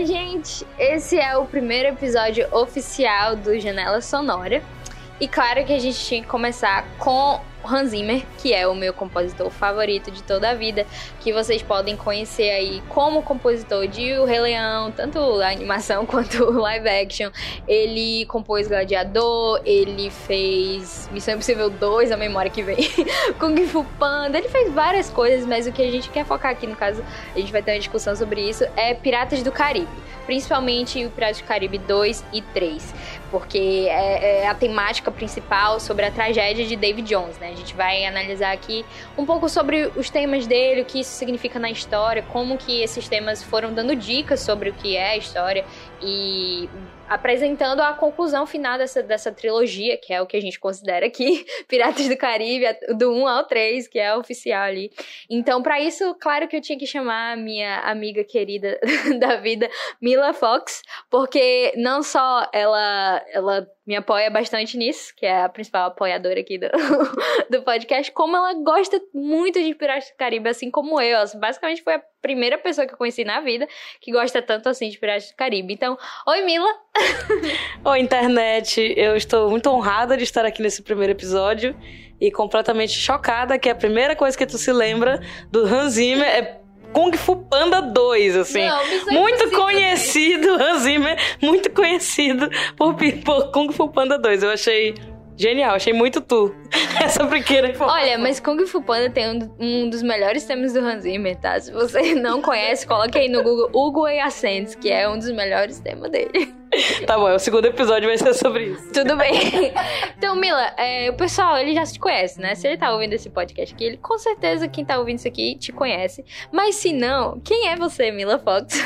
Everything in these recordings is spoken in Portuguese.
Oi, gente! Esse é o primeiro episódio oficial do Janela Sonora. E claro que a gente tinha que começar com Hans Zimmer, que é o meu compositor favorito de toda a vida, que vocês podem conhecer aí como compositor de O Rei Leão, tanto a animação quanto o live action. Ele compôs Gladiador, ele fez Missão Impossível 2, a memória que vem, Kung Fu Panda, ele fez várias coisas, mas o que a gente quer focar aqui, no caso, a gente vai ter uma discussão sobre isso, é Piratas do Caribe principalmente o Piratas do Caribe 2 e 3, porque é, é, a temática principal sobre a tragédia de David Jones, né? A gente vai analisar aqui um pouco sobre os temas dele, o que isso significa na história, como que esses temas foram dando dicas sobre o que é a história e apresentando a conclusão final dessa, dessa trilogia, que é o que a gente considera aqui, Piratas do Caribe, do 1 ao 3, que é oficial ali. Então, para isso, claro que eu tinha que chamar a minha amiga querida da vida, Mila Fox, porque não só ela, ela me apoia bastante nisso, que é a principal apoiadora aqui do, do podcast, como ela gosta muito de Piratas do Caribe, assim como eu. Basicamente foi a primeira pessoa que eu conheci na vida que gosta tanto assim de Piratas do Caribe. Então, oi Mila! Oi, internet! Eu estou muito honrada de estar aqui nesse primeiro episódio e completamente chocada que a primeira coisa que tu se lembra do Hans Zimmer é Kung Fu Panda 2, assim. Não, é muito conhecido, Hans Zimmer, muito conhecido por, por Kung Fu Panda 2. Eu achei Genial, achei muito tu. Essa pequena informação. Olha, mas Kung Fu Panda tem um, um, dos melhores temas do Hans Zimmer, tá? Se você não conhece, coloque aí no Google Hugo e Ascents, que é um dos melhores temas dele. Tá bom, o segundo episódio vai ser sobre isso. Tudo bem. Então, Mila, é, o pessoal, ele já te conhece, né? Se ele tá ouvindo esse podcast aqui, ele com certeza quem tá ouvindo isso aqui te conhece. Mas se não, quem é você, Mila Fox?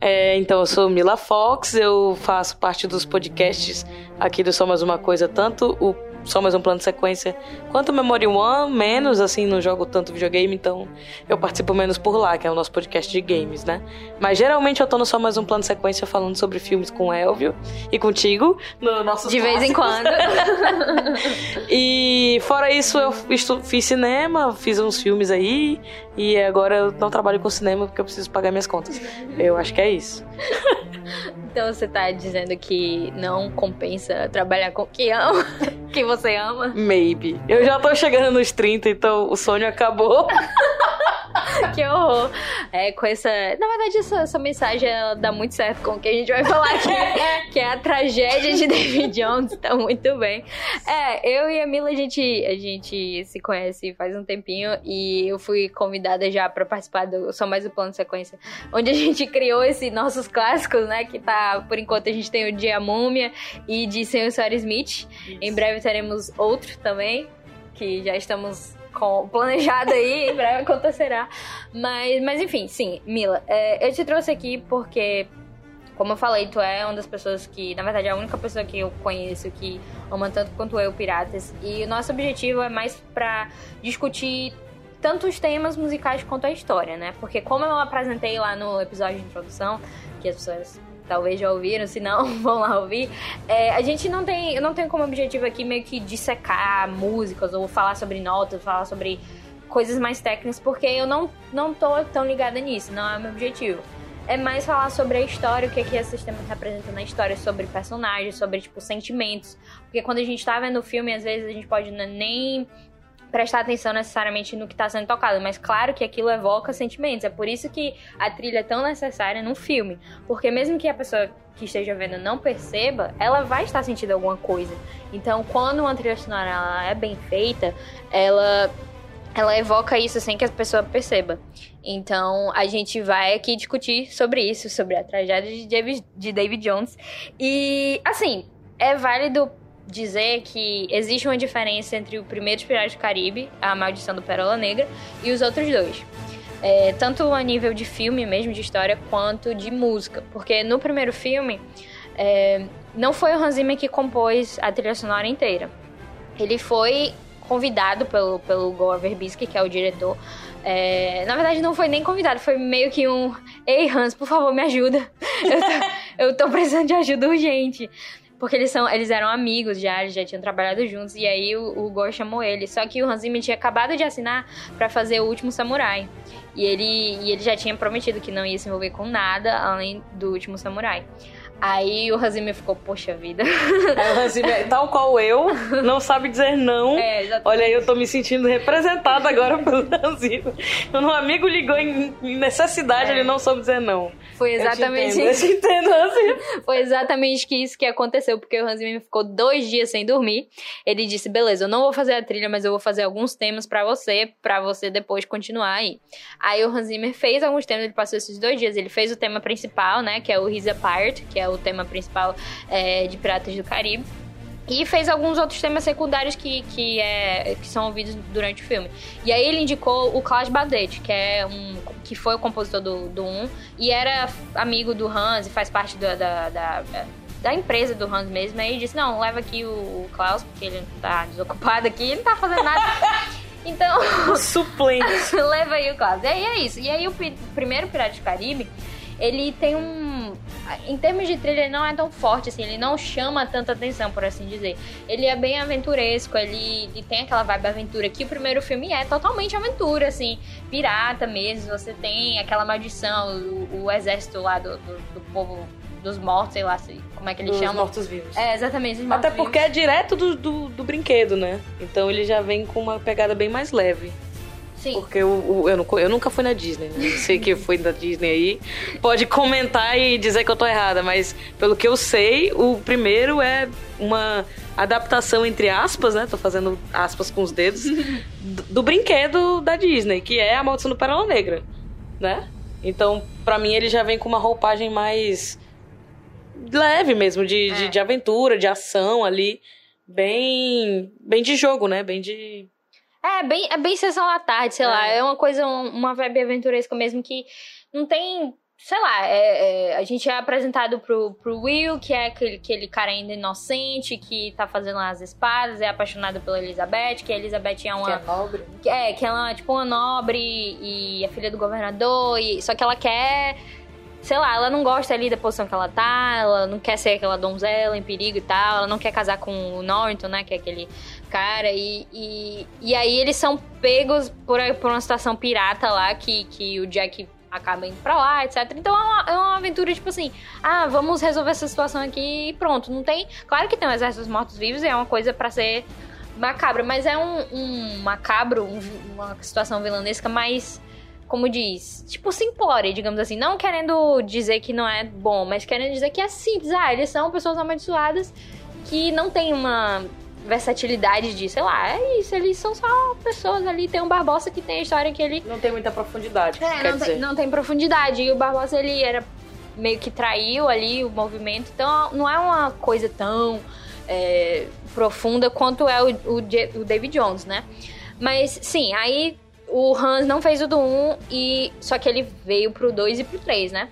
É, então, eu sou Mila Fox, eu faço parte dos podcasts aqui do Só Mais Uma Coisa, tanto o só mais um plano de sequência. Quanto Memory One, menos, assim, não jogo tanto videogame, então eu participo menos por lá, que é o nosso podcast de games, né? Mas geralmente eu tô no só mais um plano de sequência falando sobre filmes com o Elvio e contigo, no nosso De vez em quando. e fora isso, eu fiz cinema, fiz uns filmes aí, e agora eu não trabalho com cinema porque eu preciso pagar minhas contas. Eu acho que é isso. Então você tá dizendo que não compensa trabalhar com quem ama, que você ama? Maybe. Eu já tô chegando nos 30, então o sonho acabou. que horror. É, com essa. Na verdade, essa, essa mensagem ela dá muito certo com o que a gente vai falar aqui, que é a tragédia de David Jones. Tá muito bem. É, eu e a Mila, a gente, a gente se conhece faz um tempinho e eu fui convidada já para participar do Só Mais o Plano de Sequência, onde a gente criou esses nossos clássicos, né? Que tá, por enquanto, a gente tem o Dia Múmia e de Senhor Sarah Smith. Isso. Em breve teremos outro também, que já estamos com, planejado aí, em breve acontecerá. Mas, mas enfim, sim, Mila, é, eu te trouxe aqui porque, como eu falei, tu é uma das pessoas que, na verdade, é a única pessoa que eu conheço que ama tanto quanto eu Piratas. E o nosso objetivo é mais pra discutir tanto os temas musicais quanto a história, né? Porque como eu apresentei lá no episódio de introdução, que as pessoas talvez já ouviram, se não, vão lá ouvir. É, a gente não tem, eu não tenho como objetivo aqui meio que dissecar músicas ou falar sobre notas, falar sobre coisas mais técnicas, porque eu não, não tô tão ligada nisso, não é o meu objetivo. É mais falar sobre a história, o que, é que esse sistema representa na história, sobre personagens, sobre, tipo, sentimentos. Porque quando a gente tá vendo o filme, às vezes a gente pode nem prestar atenção necessariamente no que está sendo tocado, mas claro que aquilo evoca sentimentos. É por isso que a trilha é tão necessária num filme, porque mesmo que a pessoa que esteja vendo não perceba, ela vai estar sentindo alguma coisa. Então, quando uma trilha sonora é bem feita, ela ela evoca isso sem que a pessoa perceba. Então, a gente vai aqui discutir sobre isso, sobre a tragédia de David, de David Jones. E, assim, é válido dizer que existe uma diferença entre o primeiro Piratas do Caribe, A Maldição do Pérola Negra, e os outros dois. É, tanto a nível de filme mesmo, de história, quanto de música. Porque no primeiro filme, é, não foi o Hans Zimmer que compôs a trilha sonora inteira. Ele foi convidado pelo, pelo Gore Verbinski, que é o diretor. É, na verdade, não foi nem convidado, foi meio que um... Ei, Hans, por favor, me ajuda. Eu tô, eu tô precisando de ajuda urgente. Porque eles, são, eles eram amigos já, eles já tinham trabalhado juntos. E aí o, o Gore chamou ele. Só que o Hans Zimmer tinha acabado de assinar para fazer o último samurai. E ele, e ele já tinha prometido que não ia se envolver com nada além do último samurai. Aí o Hans Zimmer ficou, poxa vida. Aí o Hans Zimmer, tal qual eu, não sabe dizer não. É, exatamente. Olha aí, eu tô me sentindo representada agora pelo Hans Zimmer. Quando um amigo ligou em necessidade, É. ele não soube dizer não. Foi exatamente eu te isso. entendo, eu te entendo, Zimmer. Foi exatamente que isso que aconteceu, porque o Hans Zimmer ficou dois dias sem dormir. Ele disse: beleza, eu não vou fazer a trilha, mas eu vou fazer alguns temas pra você, pra você depois continuar aí. Aí o Hans Zimmer fez alguns temas, ele passou esses dois dias. Ele fez o tema principal, né? Que é o His Apart, que é o tema principal é, de Piratas do Caribe. E fez alguns outros temas secundários que, que, é, que são ouvidos durante o filme. E aí ele indicou o Klaus Badete, que é um que foi o compositor do, do 1 e era amigo do Hans e faz parte da, da, da, da empresa do Hans mesmo. Aí ele disse, não, leva aqui o, o Klaus, porque ele tá desocupado aqui, ele não tá fazendo nada. Então, Suplente. leva aí o Klaus. E aí é isso. E aí o primeiro Pirata do Caribe, ele tem um... Em termos de trilha, ele não é tão forte, assim. Ele não chama tanta atenção, por assim dizer. Ele é bem aventuresco, ele, ele tem aquela vibe aventura que o primeiro filme é totalmente aventura, assim. Pirata mesmo, você tem aquela maldição, o, o exército lá do, do, do povo dos mortos, sei lá como é que eles Dos chamam. mortos-vivos. É, exatamente. os Até porque é direto do, do, do brinquedo, né? Então ele já vem com uma pegada bem mais leve. Sim. Porque o- eu, não- eu nunca fui na Disney, né? Eu sei que foi da Disney aí. Pode comentar e dizer que eu tô errada, mas pelo que eu sei, o primeiro é uma adaptação, entre aspas, né? Tô fazendo aspas com os dedos, do, do brinquedo da Disney, que é a Maldição do Pérola Negra, né? Então, pra mim, ele já vem com uma roupagem mais leve mesmo, de, de, É. de aventura, de ação ali. Bem, bem de jogo, né? Bem de É, bem, é bem sessão da tarde, sei É. lá. É uma coisa, um- uma vibe aventuresca mesmo que não tem. Sei lá, é- é, a gente é apresentado pro, pro Will, que é aquele, aquele cara ainda inocente, que tá fazendo as espadas, é apaixonado pela Elizabeth, que a Elizabeth é uma. nobre. que é, que ela é tipo uma nobre e é filha do governador, e, só que ela quer. Sei lá, ela não gosta ali da posição que ela tá, ela não quer ser aquela donzela em perigo e tal, ela não quer casar com o Norton, né, que é aquele cara, e, e, e aí eles são pegos por, por uma situação pirata lá, que, que o Jack acaba indo pra lá, etc. Então é uma, é uma aventura, tipo assim, ah, vamos resolver essa situação aqui e pronto. Não tem. Claro que tem um exército mortos-vivos e é uma coisa pra ser macabra, mas é um, um macabro, um uma situação vilanesca mais. Como diz, tipo simplória, digamos assim. Não querendo dizer que não é bom, mas querendo dizer que é simples. Ah, eles são pessoas amaldiçoadas que não tem uma versatilidade de, sei lá, é isso, eles são só pessoas ali. Tem um Barbosa que tem a história que ele Não tem muita profundidade, é, não, tem, não tem profundidade. E o Barbosa, ele era meio que traiu ali o movimento. Então, não é uma coisa tão é, profunda quanto é o, o, o David Jones, né? Mas, sim, aí o Hans não fez o do 1, e, só que ele veio pro 2 e pro 3, né?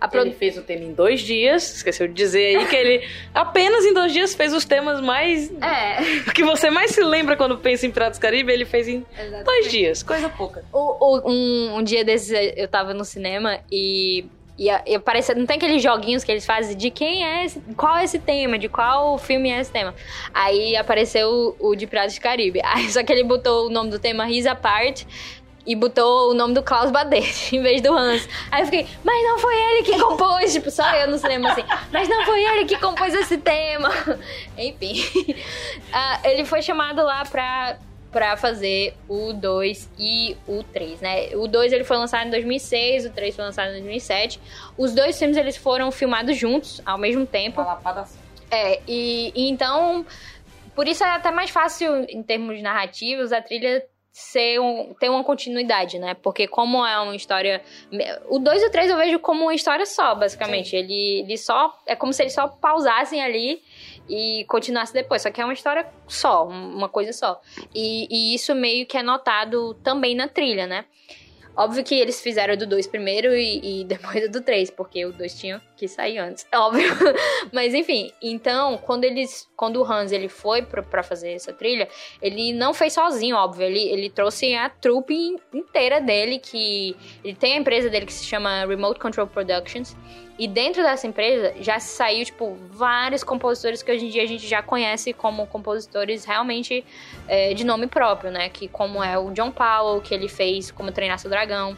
A produ- Ele fez o tema em dois dias, esqueceu de dizer aí que ele apenas em dois dias fez os temas mais. É, O que você mais se lembra quando pensa em Piratas do Caribe, ele fez em dois dias, coisa pouca. O- o- um, um dia desses eu tava no cinema e. E, e aparece, não tem aqueles joguinhos que eles fazem de quem é esse, qual é esse tema, de qual filme é esse tema. Aí apareceu o, o de Piratas do Caribe. Aí só que ele botou o nome do tema His Apart e botou o nome do Klaus Badete em vez do Hans. Aí eu fiquei, mas não foi ele que compôs, tipo, só eu no cinema assim, mas não foi ele que compôs esse tema. Enfim. Ah, ele foi chamado lá pra pra fazer o 2 e o 3, né? O 2 ele foi lançado em 2006, o 3 foi lançado em 2007. Os dois filmes eles foram filmados juntos ao mesmo tempo. É, e, e então por isso é até mais fácil em termos narrativos a trilha ser um, ter uma continuidade, né? Porque como é uma história, o 2 e o 3 eu vejo como uma história só, basicamente. Ele, ele só é como se eles só pausassem ali e continuasse depois. Só que é uma história só, uma coisa só. E, e isso meio que é notado também na trilha, né? Óbvio que eles fizeram do 2 primeiro e, e depois do 3, porque o 2 tinha que sair antes, óbvio. Mas enfim, então, quando eles. Quando o Hans ele foi pra fazer essa trilha, ele não fez sozinho, óbvio. Ele, ele trouxe a trupe inteira dele, que. Ele tem a empresa dele que se chama Remote Control Productions. E dentro dessa empresa já saiu, tipo, vários compositores que hoje em dia a gente já conhece como compositores realmente é, de nome próprio, né? Que como é o John Powell, que ele fez como Treinar Seu Dragão.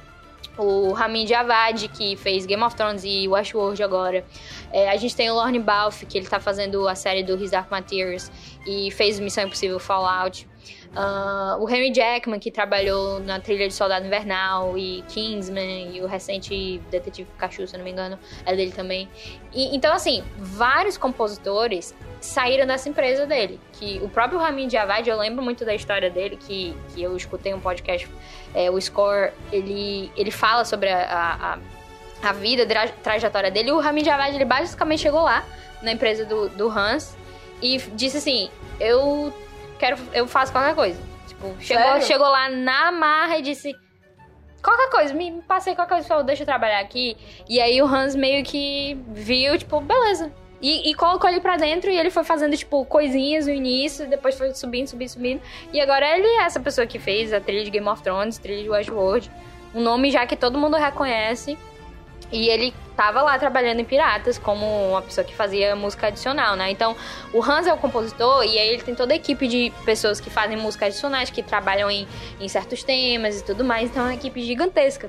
O Ramin Djawadi, que fez Game of Thrones e Westworld agora. É, a gente tem o Lorne Balfe, que ele tá fazendo a série do His Dark Materials e fez Missão Impossível Fallout. Uh, o Henry Jackman, que trabalhou na trilha de Soldado Invernal e Kingsman e o recente Detetive Pikachu, se não me engano, é dele também. E, então, assim, vários compositores saíram dessa empresa dele. Que o próprio Ramin Djawadi, eu lembro muito da história dele, que, que eu escutei um podcast, é, o Score, ele, ele fala sobre a, a, a vida, a trajetória dele. E o Ramin Djawadi, ele basicamente chegou lá, na empresa do, do Hans, e disse assim, eu quero, eu faço qualquer coisa. Tipo, chegou, chegou lá na marra e disse. Qualquer coisa, me passei qualquer coisa, falou, deixa eu trabalhar aqui. E aí o Hans meio que viu, tipo, beleza. E, e, colocou ele pra dentro e ele foi fazendo, tipo, coisinhas no início, depois foi subindo, subindo, subindo. E agora ele é essa pessoa que fez a trilha de Game of Thrones, trilha de Westworld. Um nome já que todo mundo reconhece. E ele tava lá trabalhando em Piratas como uma pessoa que fazia música adicional, né? Então, o Hans é o compositor e aí ele tem toda a equipe de pessoas que fazem música adicionais, que trabalham em, em certos temas e tudo mais. Então, é uma equipe gigantesca.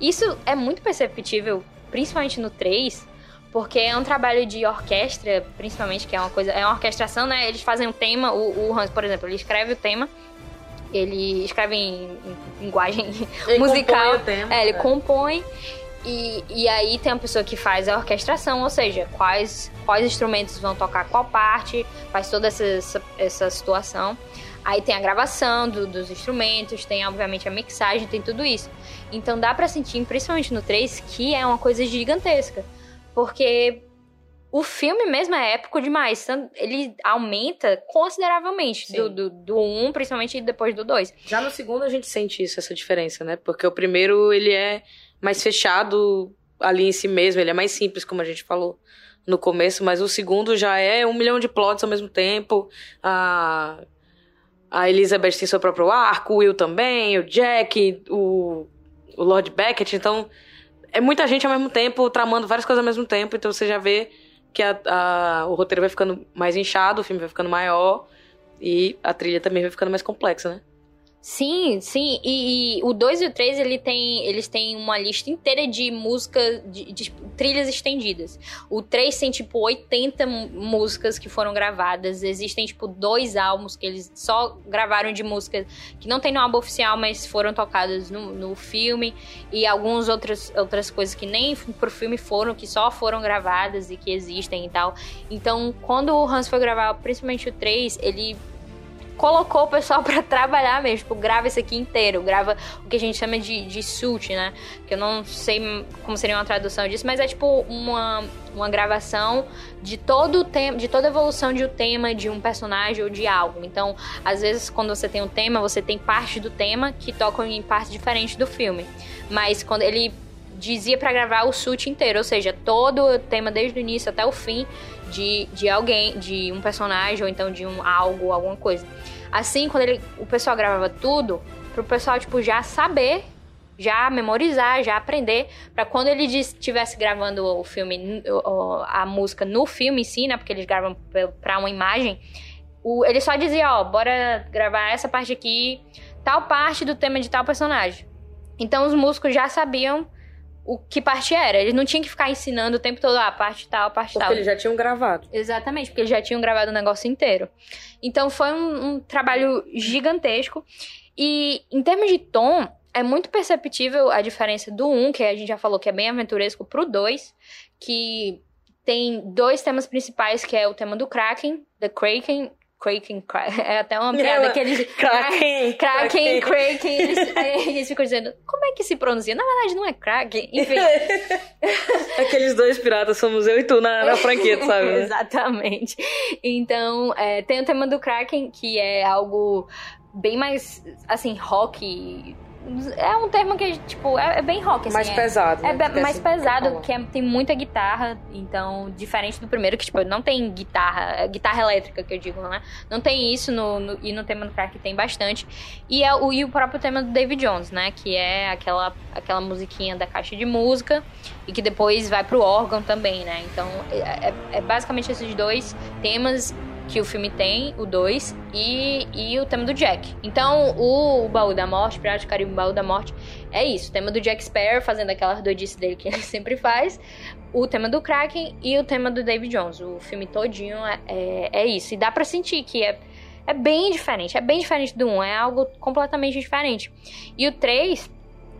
Isso é muito perceptível, principalmente no 3, porque é um trabalho de orquestra, principalmente, que é uma coisa... É uma orquestração, né? Eles fazem um tema, o, o Hans, por exemplo, ele escreve o tema ele escreve em, em linguagem ele musical. Compõe o tema, é, ele é. compõe e, e aí tem a pessoa que faz a orquestração, ou seja, quais, quais instrumentos vão tocar qual parte, faz toda essa, essa, essa situação. Aí tem a gravação do, dos instrumentos, tem obviamente a mixagem, tem tudo isso. Então dá pra sentir, principalmente no 3, que é uma coisa gigantesca. Porque o filme mesmo é épico demais. Ele aumenta consideravelmente do, do, do 1, principalmente depois do 2. Já no segundo a gente sente isso, essa diferença, né? Porque o primeiro, ele é mais fechado ali em si mesmo, ele é mais simples, como a gente falou no começo, mas o segundo já é um milhão de plots ao mesmo tempo. A, a Elizabeth tem seu próprio arco, o Will também, o Jack, o, o Lord Beckett, então é muita gente ao mesmo tempo, tramando várias coisas ao mesmo tempo, então você já vê que a, a, o roteiro vai ficando mais inchado, o filme vai ficando maior e a trilha também vai ficando mais complexa, né? Sim, sim. E, e o 2 e o 3, ele tem, eles têm uma lista inteira de músicas, de, de, trilhas estendidas. O 3 tem, tipo, 80 músicas que foram gravadas. Existem, tipo, dois álbuns que eles só gravaram de músicas que não tem no álbum oficial, mas foram tocadas no, no filme. E algumas outras, outras coisas que nem pro filme foram, que só foram gravadas e que existem e tal. Então, quando o Hans foi gravar, principalmente o 3, ele colocou o pessoal para trabalhar mesmo. Tipo, grava isso aqui inteiro, grava o que a gente chama de, de suit, né? Que eu não sei como seria uma tradução disso, mas é tipo uma, uma gravação de todo o tema, de toda a evolução de um tema, de um personagem ou de algo. Então, às vezes, quando você tem um tema, você tem parte do tema que tocam em partes diferentes do filme. Mas quando ele dizia para gravar o suit inteiro, ou seja, todo o tema desde o início até o fim de, de alguém, de um personagem ou então de um algo, alguma coisa. Assim, quando ele, o pessoal gravava tudo, pro pessoal tipo já saber, já memorizar, já aprender, para quando ele estivesse gravando o filme, a música no filme em si, né, porque eles gravam para uma imagem, o, ele só dizia, ó, bora gravar essa parte aqui, tal parte do tema de tal personagem. Então os músicos já sabiam o que parte era. Eles não tinham que ficar ensinando o tempo todo, ah, parte tal, parte porque tal. Porque eles já tinham gravado. Exatamente, porque eles já tinham gravado o negócio inteiro. Então foi um, um trabalho gigantesco. E em termos de tom, é muito perceptível a diferença do 1, um, que a gente já falou que é bem aventuresco, pro 2, que tem dois temas principais, que é o tema do Kraken, The Kraken, Kraken, é até uma piada que eles. Kraken! Kraken, Kraken. Eles, eles ficam dizendo, como é que se pronuncia? Na verdade, não é Kraken. Enfim. Aqueles dois piratas somos eu e tu na, na franquia, sabe? Né? Exatamente. Então, é, tem o tema do Kraken, que é algo bem mais, assim, rock é um termo que, tipo, é, é bem rock, assim. Mais é, pesado. É, né? be- mais pesado, que é- tem muita guitarra, então, diferente do primeiro, que, tipo, não tem guitarra, é guitarra elétrica, que eu digo, né? Não tem isso, no, no- e no tema do Crack tem bastante. E, é, o, e o próprio tema do David Jones, né? Que é aquela, aquela musiquinha da caixa de música, e que depois vai pro órgão também, né? Então, é, é- é basicamente esses dois temas que o filme tem, o 2, e, e o tema do Jack. Então, o, o Baú da Morte, Piratas do Caribe, o Baú da Morte, é isso. O tema do Jack Sparrow, fazendo aquela doidice dele que ele sempre faz. O tema do Kraken e o tema do David Jones. O filme todinho é, é, é isso. E dá pra sentir que é, é bem diferente. É bem diferente do 1. Um, é algo completamente diferente. E o 3...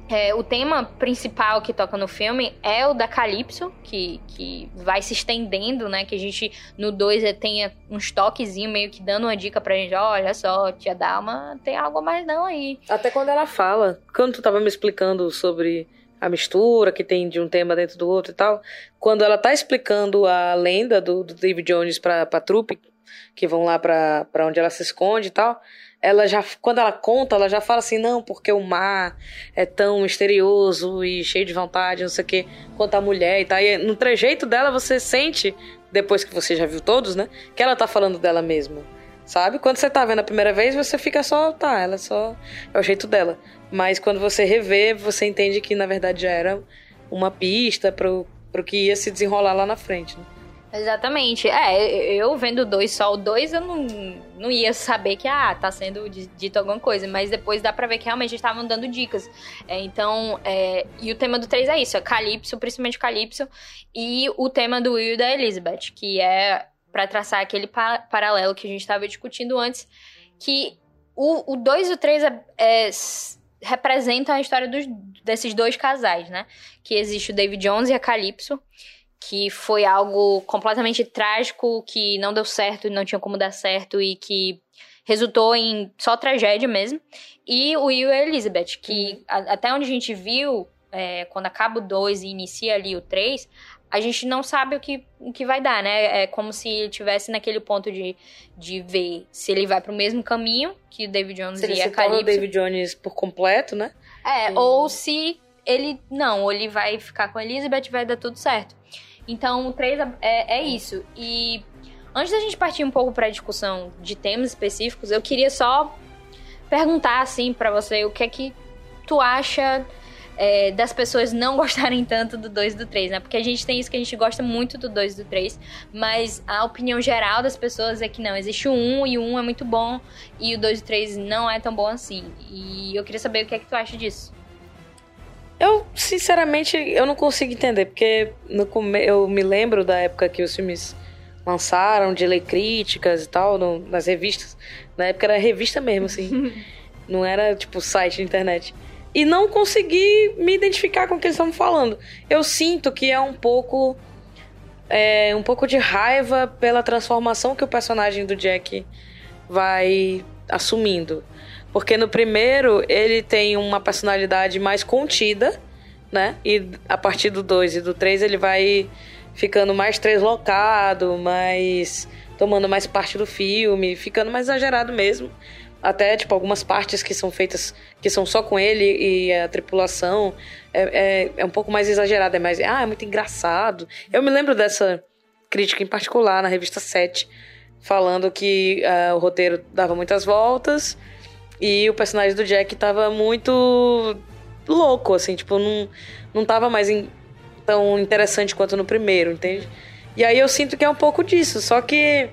É, o tema principal que toca no filme é o da Calypso, que, que vai se estendendo, né? Que a gente no 2 tenha uns toquezinhos meio que dando uma dica pra gente: olha só, tia Dalma, tem algo mais não aí. Até quando ela fala, quando tu tava me explicando sobre a mistura que tem de um tema dentro do outro e tal, quando ela tá explicando a lenda do, do David Jones pra, pra trupe, que vão lá pra, pra onde ela se esconde e tal, ela já, quando ela conta, ela já fala assim, não, porque o mar é tão misterioso e cheio de vontade, não sei o que, quanto a mulher e tal. E no trejeito dela você sente, depois que você já viu todos, né, que ela tá falando dela mesma. Sabe? Quando você tá vendo a primeira vez, você fica só, tá, ela só. É o jeito dela. Mas quando você revê, você entende que na verdade já era uma pista pro, pro que ia se desenrolar lá na frente. Né? Exatamente. É, eu vendo dois, só o dois, eu não, não ia saber que, ah, tá sendo dito alguma coisa. Mas depois dá pra ver que realmente estavam dando dicas. É, então, é, e o tema do 3 é isso, é Calypso, principalmente Calypso. E o tema do Will e da Elizabeth, que é para traçar aquele pa paralelo que a gente estava discutindo antes, que o 2 e o 3 é, é, representam a história dos, desses dois casais, né? Que existe o David Jones e a Calypso, que foi algo completamente trágico, que não deu certo, não tinha como dar certo e que resultou em só tragédia mesmo. E o Will e a Elizabeth, que uhum. a, até onde a gente viu, é, quando acaba o 2 e inicia ali o 3, a gente não sabe o que, o que vai dar, né? É como se ele estivesse naquele ponto de, de ver se ele vai pro mesmo caminho que o David Jones se e ele a Calypso. o David Jones por completo, né? É, e... ou se ele... Não, ou ele vai ficar com a Elizabeth e vai dar tudo certo. Então, o 3 é, é isso. E antes da gente partir um pouco para a discussão de temas específicos, eu queria só perguntar assim para você o que é que tu acha é, das pessoas não gostarem tanto do 2 e do 3, né? Porque a gente tem isso que a gente gosta muito do 2 e do 3, mas a opinião geral das pessoas é que não, existe o 1 e o 1 é muito bom e o 2 e o 3 não é tão bom assim. E eu queria saber o que é que tu acha disso. Eu, sinceramente, eu não consigo entender, porque no come... eu me lembro da época que os filmes lançaram, de ler críticas e tal, no, nas revistas. Na época era revista mesmo, assim. não era, tipo, site de internet. E não consegui me identificar com o que eles estavam falando. Eu sinto que é um pouco... É, um pouco de raiva pela transformação que o personagem do Jack vai assumindo. Porque no primeiro ele tem uma personalidade mais contida, né? E a partir do 2 e do 3 ele vai ficando mais treslocado, mais. tomando mais parte do filme, ficando mais exagerado mesmo. Até, tipo, algumas partes que são feitas, que são só com ele e a tripulação, é, é, é um pouco mais exagerado, é mais. Ah, é muito engraçado. Eu me lembro dessa crítica em particular na revista 7, falando que uh, o roteiro dava muitas voltas e o personagem do Jack tava muito louco, assim, tipo, não, não tava mais em, tão interessante quanto no primeiro, entende? E aí eu sinto que é um pouco disso, só que.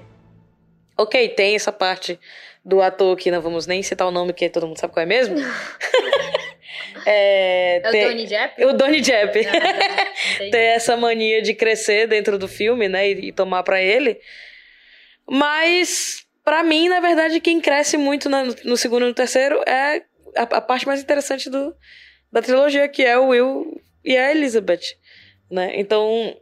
Ok, tem essa parte do ator que não vamos nem citar o nome, que todo mundo sabe qual é mesmo. é, é tem, o Donnie Jepp? O Donnie Jepp. tem essa mania de crescer dentro do filme, né, e, e tomar para ele. Mas para mim, na verdade, quem cresce muito na, no segundo e no terceiro é a, a, parte mais interessante do, da trilogia, que é o Will e a Elizabeth, né? Então,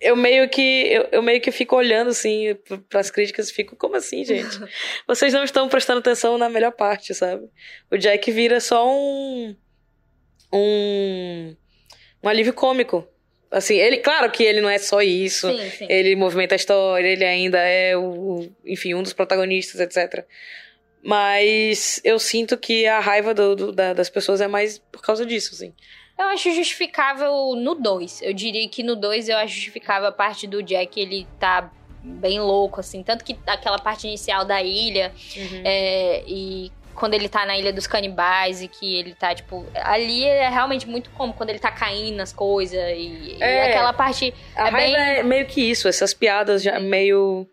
eu meio que eu, eu meio que fico olhando assim para as críticas e fico como assim, gente? Vocês não estão prestando atenção na melhor parte, sabe? O Jack vira só um um um alívio cômico Assim, ele, claro que ele não é só isso. Sim, sim. Ele movimenta a história, ele ainda é o, enfim, um dos protagonistas, etc. Mas eu sinto que a raiva do, do, da, das pessoas é mais por causa disso, assim. Eu acho justificável no 2. Eu diria que no 2 eu acho justificável a parte do Jack, ele tá bem louco, assim. Tanto que aquela parte inicial da ilha uhum. é, e quando ele tá na Ilha dos Canibais e que ele tá, tipo. Ali é realmente muito como quando ele tá caindo nas coisas e, é, e aquela parte. A é bem... é meio que isso, essas piadas já meio.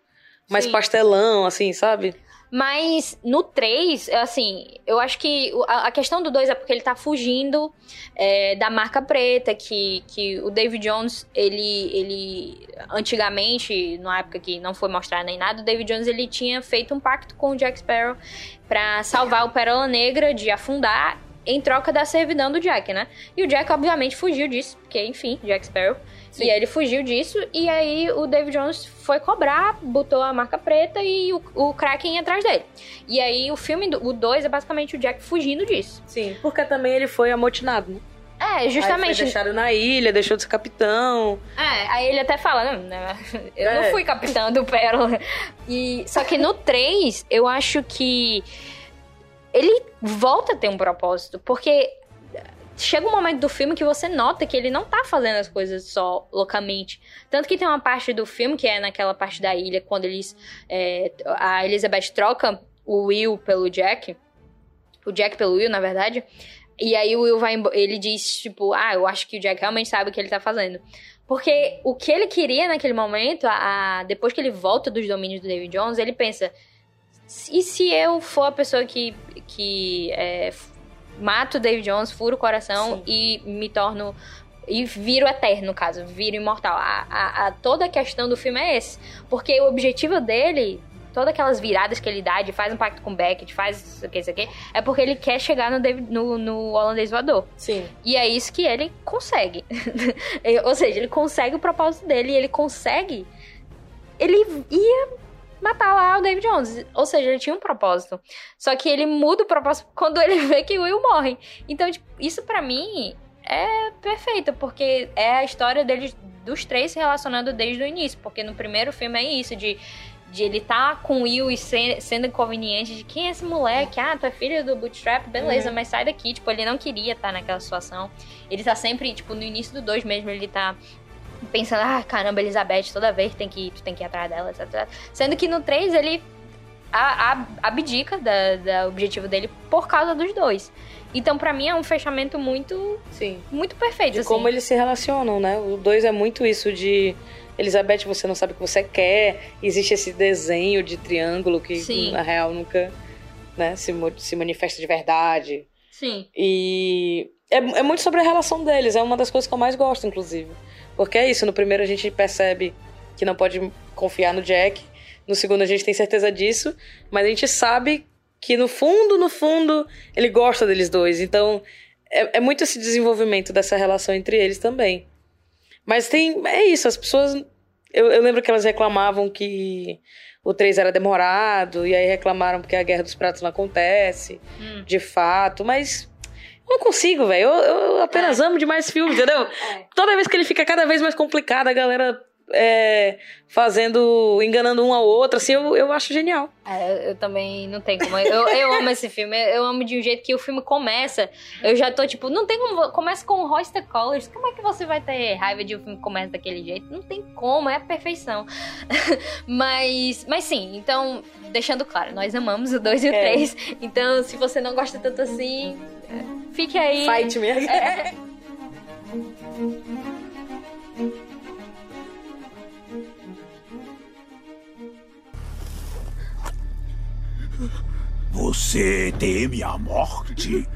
mais Sim. pastelão, assim, sabe? Mas no 3, assim, eu acho que a, questão do 2 é porque ele tá fugindo é, da marca preta, que, que o David Jones, ele, ele. Antigamente, na época que não foi mostrar nem nada, o David Jones ele tinha feito um pacto com o Jack Sparrow para salvar o Pérola Negra de afundar em troca da servidão do Jack, né? E o Jack, obviamente, fugiu disso, porque, enfim, Jack Sparrow. Sim. E aí ele fugiu disso, e aí o David Jones foi cobrar, botou a marca preta e o, o Kraken atrás dele. E aí o filme, do, o 2 é basicamente o Jack fugindo disso. Sim, porque também ele foi amotinado, né? É, justamente. Aí foi deixado na ilha, deixou de ser capitão. É, aí ele até fala, não, né, eu é. não fui capitão do Pérola. E, só que no 3, eu acho que ele volta a ter um propósito, porque chega um momento do filme que você nota que ele não tá fazendo as coisas só loucamente. Tanto que tem uma parte do filme, que é naquela parte da ilha, quando eles. É, a Elizabeth troca o Will pelo Jack. O Jack pelo Will, na verdade. E aí o Will vai ele diz, tipo, ah, eu acho que o Jack realmente sabe o que ele tá fazendo. Porque o que ele queria naquele momento, a, a depois que ele volta dos domínios do David Jones, ele pensa. E se eu for a pessoa que, que é, mato o David Jones, furo o coração Sim. e me torno. E viro eterno, no caso, viro imortal. A, a, a, toda a questão do filme é esse. Porque o objetivo dele, todas aquelas viradas que ele dá, de faz um pacto com Beckett, faz isso aqui, isso aqui, é porque ele quer chegar no, David, no, no holandês voador. Sim. E é isso que ele consegue. Ou seja, ele consegue o propósito dele e ele consegue. Ele ia matar lá o David Jones. Ou seja, ele tinha um propósito. Só que ele muda o propósito quando ele vê que o Will morre. Então, tipo, isso para mim é perfeito, porque é a história deles, dos três se relacionando desde o início. Porque no primeiro filme é isso, de, de ele tá com o Will e ser, sendo inconveniente de quem é esse moleque? Ah, tu é filho do Bootstrap? Beleza, uhum. mas sai daqui. Tipo, ele não queria estar tá naquela situação. Ele tá sempre, tipo, no início do dois mesmo, ele tá pensando, ah, caramba, Elizabeth, toda vez tem que, tu tem que ir atrás dela, etc. Sendo que no 3 ele abdica da, da objetivo dele por causa dos dois. Então, para mim, é um fechamento muito. Sim. Muito perfeito. De assim. como eles se relacionam, né? O 2 é muito isso de. Elizabeth, você não sabe o que você quer. Existe esse desenho de triângulo que, Sim. na real, nunca né, se, se manifesta de verdade. Sim. E é, é muito sobre a relação deles. É uma das coisas que eu mais gosto, inclusive. Porque é isso, no primeiro a gente percebe que não pode confiar no Jack, no segundo a gente tem certeza disso, mas a gente sabe que no fundo, no fundo, ele gosta deles dois. Então é, é muito esse desenvolvimento dessa relação entre eles também. Mas tem. É isso, as pessoas. Eu, eu lembro que elas reclamavam que o 3 era demorado, e aí reclamaram porque a Guerra dos Pratos não acontece, hum. de fato, mas não consigo, velho. Eu, eu, apenas é. amo demais filme, entendeu? É. Toda vez que ele fica cada vez mais complicado, a galera é, fazendo, enganando um ao outro, assim, eu, eu acho genial. É, eu também não tenho como. Eu, eu amo esse filme, eu amo de um jeito que o filme começa. Eu já tô tipo, não tem como. Começa com o Royster Collins. Como é que você vai ter raiva de um filme que começa daquele jeito? Não tem como, é a perfeição. mas, mas sim, então, deixando claro, nós amamos o 2 e o 3. É. Então, se você não gosta tanto assim, fique aí. Fight mesmo. É. Você teme a morte?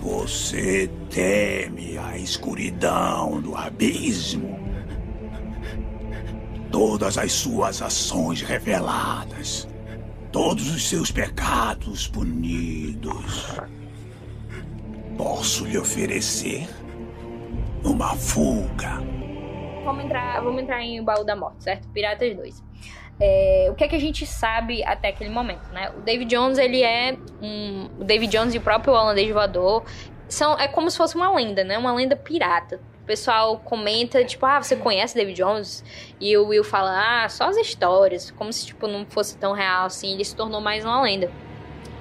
Você teme a escuridão do abismo? Todas as suas ações reveladas, todos os seus pecados punidos. Posso lhe oferecer uma fuga. Vamos entrar, vamos entrar em O Baú da Morte, certo? Piratas 2. É, o que é que a gente sabe até aquele momento, né? O David Jones, ele é um... O David Jones e o próprio holandês voador são, é como se fosse uma lenda, né? Uma lenda pirata. O pessoal comenta, tipo, ah, você conhece David Jones? E o Will fala, ah, só as histórias, como se, tipo, não fosse tão real assim, ele se tornou mais uma lenda.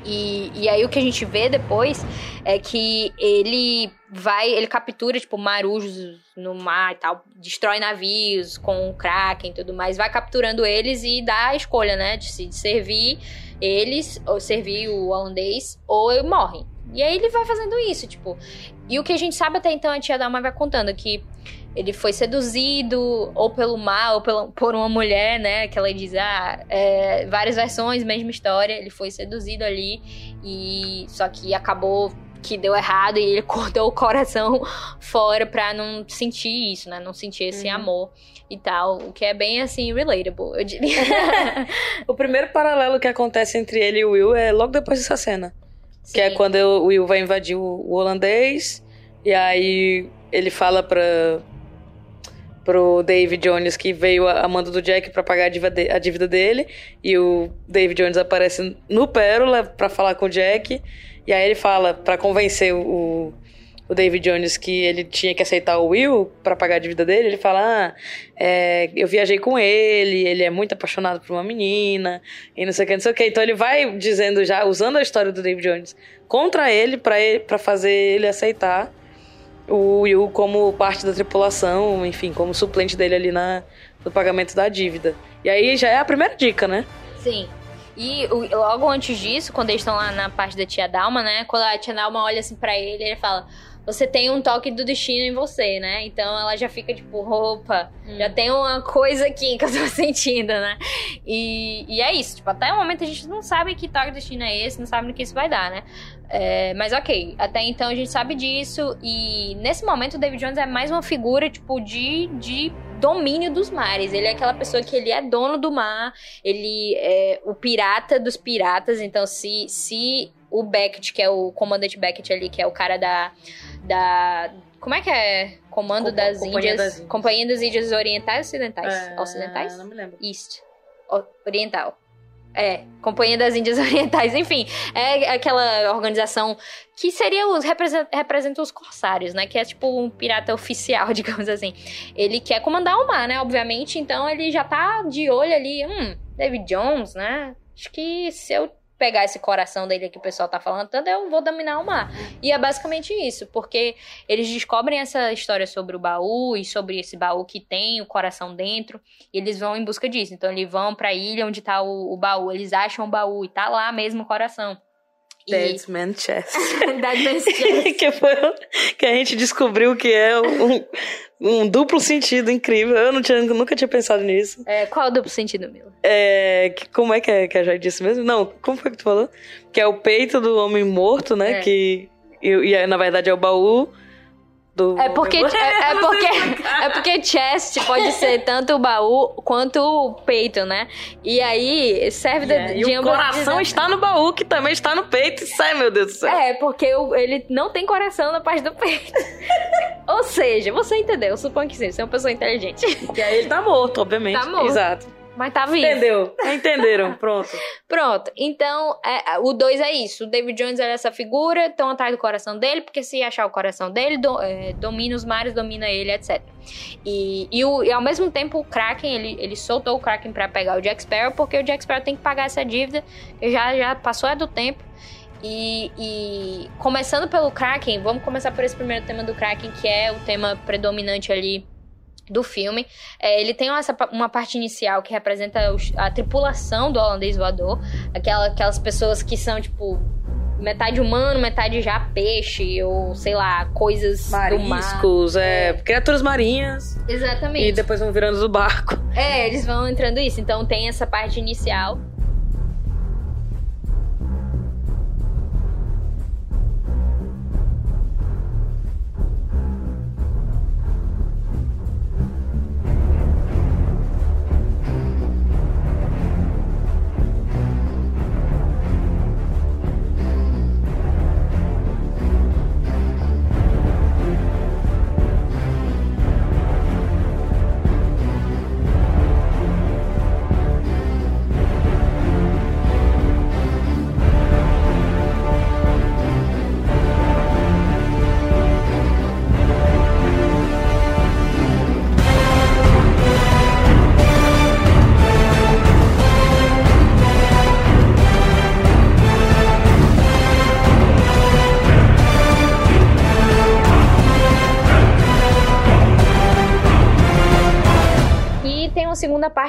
E, e aí o que a gente vê depois é que ele vai, ele captura, tipo, marujos no mar e tal, destrói navios com o Kraken e tudo mais, vai capturando eles e dá a escolha, né, de se servir eles, ou servir o holandês, ou morrem. E aí ele vai fazendo isso, tipo. E o que a gente sabe até então, a tia Dalma vai contando que ele foi seduzido ou pelo mal, ou pela, por uma mulher, né? Que ela diz, ah, é, várias versões, mesma história. Ele foi seduzido ali e só que acabou que deu errado e ele cortou o coração fora pra não sentir isso, né? Não sentir esse uhum. amor e tal. O que é bem assim, relatable, eu diria. o primeiro paralelo que acontece entre ele e o Will é logo depois dessa cena. Sim. Que é quando o Will vai invadir o holandês e aí ele fala pra, pro David Jones que veio a mando do Jack para pagar a dívida, de, a dívida, dele e o David Jones aparece no Pérola para falar com o Jack e aí ele fala para convencer o, o David Jones que ele tinha que aceitar o Will para pagar a dívida dele, ele fala: ah, é, eu viajei com ele, ele é muito apaixonado por uma menina, e não sei o que, não sei o que. Então ele vai dizendo já, usando a história do David Jones contra ele para fazer ele aceitar o Will como parte da tripulação, enfim, como suplente dele ali na, no pagamento da dívida. E aí já é a primeira dica, né? Sim. E logo antes disso, quando eles estão lá na parte da tia Dalma, né? Quando a tia Dalma olha assim para ele, ele fala: Você tem um toque do destino em você, né? Então ela já fica tipo, roupa, hum. já tem uma coisa aqui que eu tô sentindo, né? E, e é isso, tipo, até o momento a gente não sabe que toque do destino é esse, não sabe no que isso vai dar, né? É, mas ok, até então a gente sabe disso. E nesse momento o David Jones é mais uma figura, tipo, de, de domínio dos mares. Ele é aquela pessoa que ele é dono do mar, ele é o pirata dos piratas. Então, se, se o Beckett, que é o comandante Beckett ali, que é o cara da. da como é que é? Comando Com, das Índias. das Índias. Companhia das Índias Orientais Ocidentais? É, Ocidentais? Não me lembro. East. Oriental. É, Companhia das Índias Orientais, enfim, é aquela organização que seria os representa, representa os corsários, né? Que é tipo um pirata oficial, digamos assim. Ele quer comandar o mar, né? Obviamente, então ele já tá de olho ali, hum, David Jones, né? Acho que se eu pegar esse coração dele que o pessoal tá falando tanto, eu vou dominar o mar. E é basicamente isso, porque eles descobrem essa história sobre o baú e sobre esse baú que tem o coração dentro, e eles vão em busca disso. Então eles vão pra ilha onde tá o, o baú, eles acham o baú e tá lá mesmo o coração. Dead Man Chest. Dead Man's Chest. que, foi, que a gente descobriu que é um, um duplo sentido incrível. Eu não tinha, nunca tinha pensado nisso. É, qual é o duplo sentido, Mila? É, que, como é que, é que a Jade disse mesmo? Não, como foi que tu falou? Que é o peito do homem morto, né? É. Que, e, e na verdade é o baú do. É porque, é, é, porque, é porque chest pode ser tanto o baú quanto o peito, né? E aí serve yeah, de. E o coração está no baú, que também está no peito. Sai, meu Deus do céu. É, porque ele não tem coração na parte do peito. Ou seja, você entendeu, eu suponho que sim, você é uma pessoa inteligente. E aí ele tá morto, obviamente. Tá morto. Exato. Mas tá vivo. Entendeu? Entenderam, pronto. pronto. Então, é, o 2 é isso. O David Jones é essa figura, estão atrás do coração dele, porque se achar o coração dele, do, é, domina os mares, domina ele, etc. E, e, o, e, ao mesmo tempo, o Kraken, ele, ele soltou o Kraken para pegar o Jack Sparrow, porque o Jack Sparrow tem que pagar essa dívida, que já, já passou é do tempo. E, e, começando pelo Kraken, vamos começar por esse primeiro tema do Kraken, que é o tema predominante ali do filme. É, ele tem essa, uma parte inicial que representa a tripulação do holandês voador, aquela, aquelas pessoas que são, tipo, metade humano, metade já peixe, ou sei lá, coisas Mariscos, mar. É, é, criaturas marinhas. Exatamente. E depois vão virando do barco. É, eles vão entrando isso. Então tem essa parte inicial.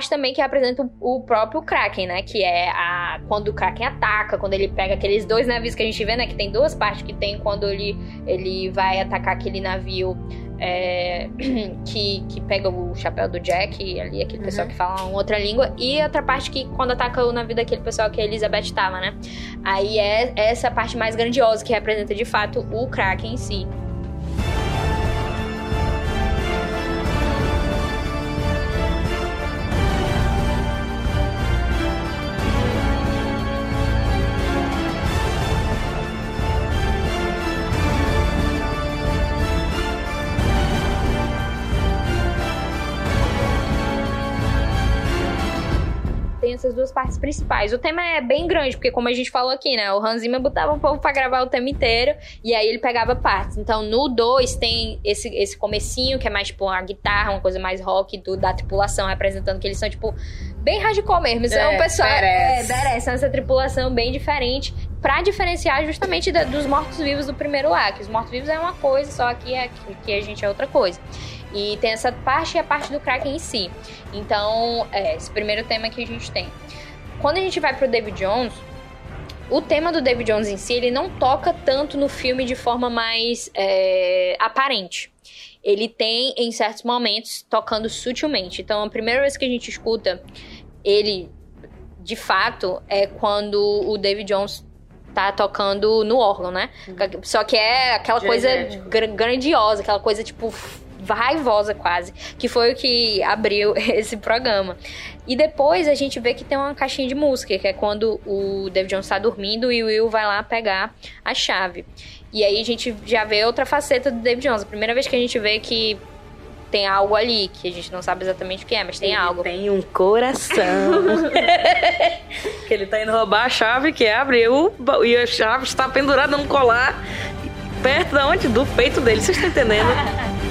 Parte também que apresenta o, próprio Kraken, né? Que é a quando o Kraken ataca, quando ele pega aqueles dois navios que a gente vê, né? Que tem duas partes que tem quando ele, ele vai atacar aquele navio é, que, que pega o chapéu do Jack, ali, aquele uhum. pessoal que fala uma outra língua, e outra parte que quando ataca o navio daquele pessoal que a Elizabeth tava, né? Aí é essa parte mais grandiosa que representa de fato o Kraken em si. Essas duas partes principais. O tema é bem grande, porque como a gente falou aqui, né? O Hans Zimmer botava o povo pra gravar o tema inteiro e aí ele pegava partes. Então no 2 tem esse, esse comecinho, que é mais tipo uma guitarra, uma coisa mais rock do, da tripulação, representando que eles são tipo bem hardcore mesmo. São é, pessoal. É, merece. essa tripulação bem diferente. Pra diferenciar justamente da, dos mortos-vivos do primeiro lá. Que os mortos-vivos é uma coisa, só aqui, é, aqui a gente é outra coisa. E tem essa parte e a parte do Kraken em si. Então, é, esse primeiro tema que a gente tem. Quando a gente vai pro David Jones, o tema do David Jones em si, ele não toca tanto no filme de forma mais é, aparente. Ele tem, em certos momentos, tocando sutilmente. Então, a primeira vez que a gente escuta ele, de fato, é quando o David Jones tá tocando no órgão, né? Uhum. Só que é aquela Genético. coisa grandiosa, aquela coisa, tipo, raivosa quase, que foi o que abriu esse programa. E depois a gente vê que tem uma caixinha de música, que é quando o David Jones está dormindo e o Will vai lá pegar a chave. E aí a gente já vê outra faceta do David Jones. A primeira vez que a gente vê que tem algo ali, que a gente não sabe exatamente o que é, mas tem ele algo. Tem um coração. que ele tá indo roubar a chave que abre o, e a chave está pendurada num colar perto da onde? Do peito dele. Vocês estão entendendo?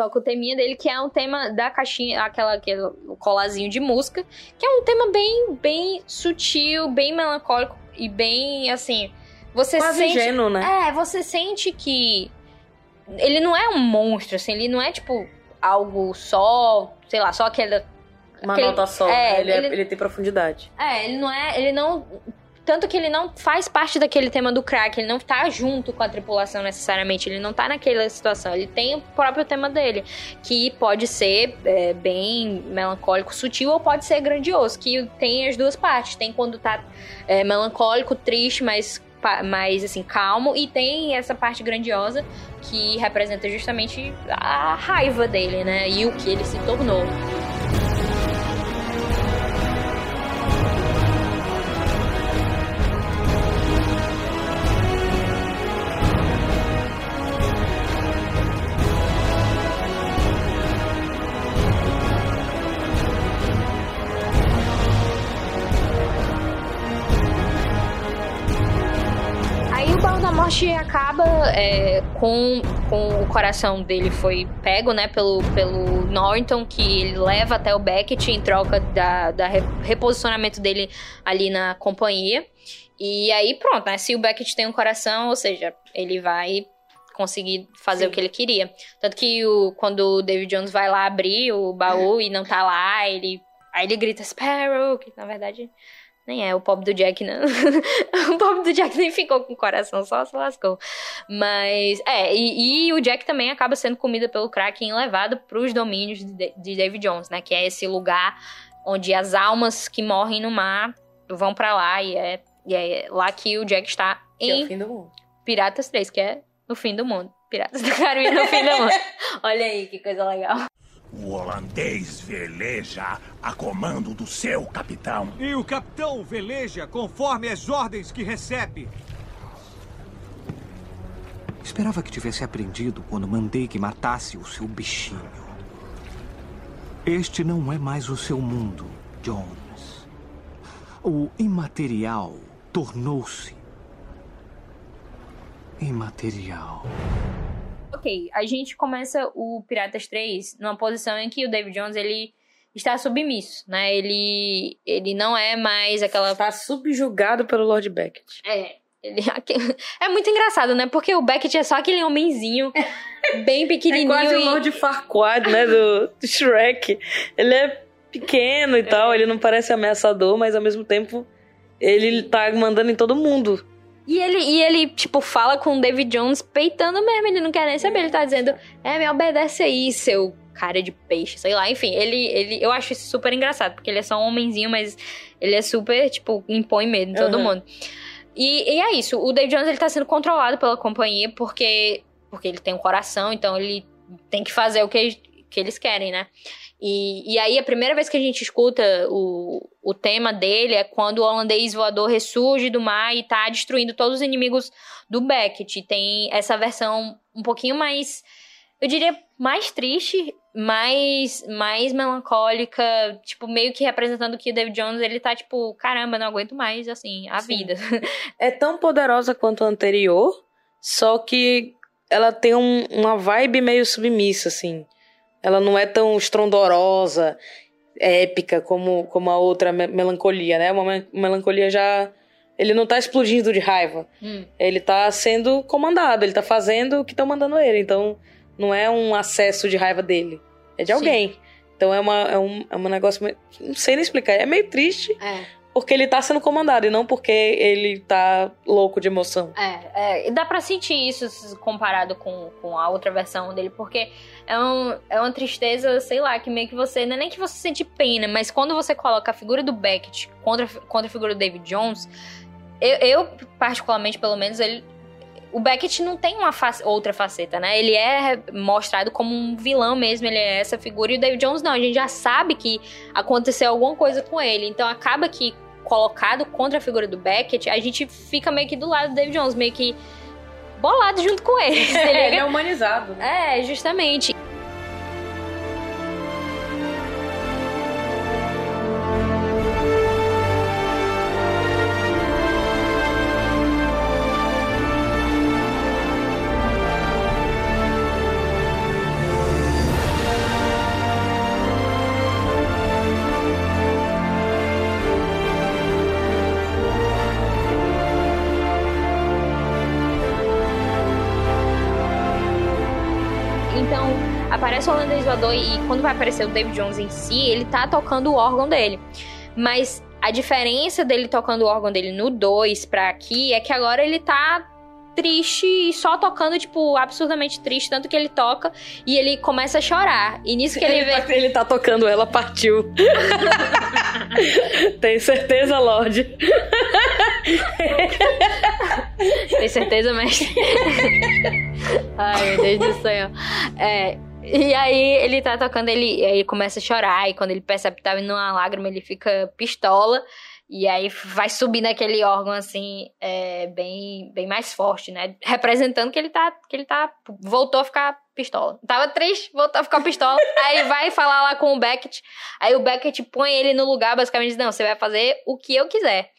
toca o teminha dele, que é um tema da caixinha, aquela, aquele colazinho de música, que é um tema bem, bem sutil, bem melancólico e bem, assim... Você Quase sente... ingênuo, né? É, você sente que... Ele não é um monstro, assim, ele não é, tipo, algo só, sei lá, só aquele... Uma aquele... nota só, é, né? ele, é, ele, ele tem profundidade. É, ele não é... Ele não tanto que ele não faz parte daquele tema do crack, ele não tá junto com a tripulação necessariamente, ele não tá naquela situação, ele tem o próprio tema dele, que pode ser é, bem melancólico, sutil, ou pode ser grandioso, que tem as duas partes. Tem quando tá é, melancólico, triste, mas mais assim calmo e tem essa parte grandiosa que representa justamente a raiva dele, né? E o que ele se tornou. Morte acaba é, com, com o coração dele foi pego, né, pelo, pelo Norton, que ele leva até o Beckett em troca da, da reposicionamento dele ali na companhia. E aí, pronto, né, se o Beckett tem um coração, ou seja, ele vai conseguir fazer o que ele queria. Tanto que o, quando o David Jones vai lá abrir o baú e não tá lá, ele. Aí ele grita Sparrow, que na verdade nem é o pobre do Jack, não. o pobre do Jack nem ficou com o coração, só se lascou. Mas, é, e, e o Jack também acaba sendo comida pelo Kraken e levado pros domínios de, de David Jones, né? Que é esse lugar onde as almas que morrem no mar vão para lá e é, e é lá que o Jack está Que é em o fim do mundo. Piratas 3, que é no fim do mundo. Piratas do Caribe no fim do mundo. Olha aí que coisa legal. O holandês veleja a comando do seu capitão. E o capitão veleja conforme as ordens que recebe. Esperava que tivesse aprendido quando mandei que matasse o seu bichinho. Este não é mais o seu mundo, Jones. O imaterial tornou-se imaterial. Ok, a gente começa o Piratas 3 numa posição em que o David Jones, ele está submisso, né? Ele, ele não é mais aquela... Tá subjugado pelo Lord Beckett. É, ele, é muito engraçado, né? Porque o Beckett é só aquele homenzinho bem É pequenininho quase o e... Lord Farquaad, né, do, do Shrek. Ele é pequeno e tal, ele não parece ameaçador, mas ao mesmo tempo ele tá mandando em todo mundo. E ele, e ele, tipo, fala com o David Jones peitando mesmo, ele não quer nem saber. Ele tá dizendo, é, me obedece aí, seu cara de peixe, sei lá. Enfim, ele, ele eu acho isso super engraçado, porque ele é só um homenzinho, mas ele é super, tipo, impõe medo em todo Uhum. mundo. E, e é isso, o David Jones, ele tá sendo controlado pela companhia porque, porque ele tem um coração, então ele tem que fazer o que, que eles querem, né? E, e aí, a primeira vez que a gente escuta o, o tema dele é quando o holandês voador ressurge do mar e tá destruindo todos os inimigos do Beckett. Tem essa versão um pouquinho mais, eu diria, mais triste, mais, mais melancólica, tipo, meio que representando que o David Jones, ele tá tipo, caramba, não aguento mais, assim, a Sim. vida. É tão poderosa quanto a anterior, só que ela tem um- uma vibe meio submissa, assim. Ela não é tão estrondorosa, épica como, como a outra me- melancolia, né? Uma me- melancolia já. Ele não tá explodindo de raiva. Hum. Ele tá sendo comandado, ele tá fazendo o que estão mandando ele. Então, não é um acesso de raiva dele. É de Sim. alguém. Então é, uma, é, um, é um negócio. Não sei nem explicar. É meio triste É. porque ele tá sendo comandado e não porque ele tá louco de emoção. É, é, dá pra sentir isso comparado com, com a outra versão dele, porque é, um, é uma tristeza, sei lá, que meio que você. Não é nem que você sente pena, mas quando você coloca a figura do Beckett contra, contra a figura do David Jones, eu, eu, particularmente, pelo menos, ele. O Beckett não tem uma face- outra faceta, né? Ele é mostrado como um vilão mesmo, ele é essa figura. E o David Jones não, a gente já sabe que aconteceu alguma coisa com ele. Então acaba que colocado contra a figura do Beckett, a gente fica meio que do lado do David Jones, meio que bolado junto com ele. se liga? é humanizado. né? É, justamente. E quando vai aparecer o David Jones em si, ele tá tocando o órgão dele. Mas a diferença dele tocando o órgão dele no 2 pra aqui é que agora ele tá triste e só tocando, tipo, absurdamente triste, tanto que ele toca e ele começa a chorar. E nisso que ele Ele, vê. tá, ele tá tocando, ela partiu. Tem certeza, Lorde? Tem certeza, mestre? Ai, meu Deus do céu. É, e aí ele tá tocando, ele, aí ele começa a chorar, e quando ele percebe que tá vindo uma lágrima, ele fica pistola. E aí vai subir naquele órgão, assim, é, bem, bem mais forte, né? Representando que ele tá. Que ele tá. Voltou a ficar pistola. Tava triste, voltou a ficar pistola. aí vai falar lá com o Beckett. Aí o Beckett põe ele no lugar, basicamente diz: Não, você vai fazer o que eu quiser.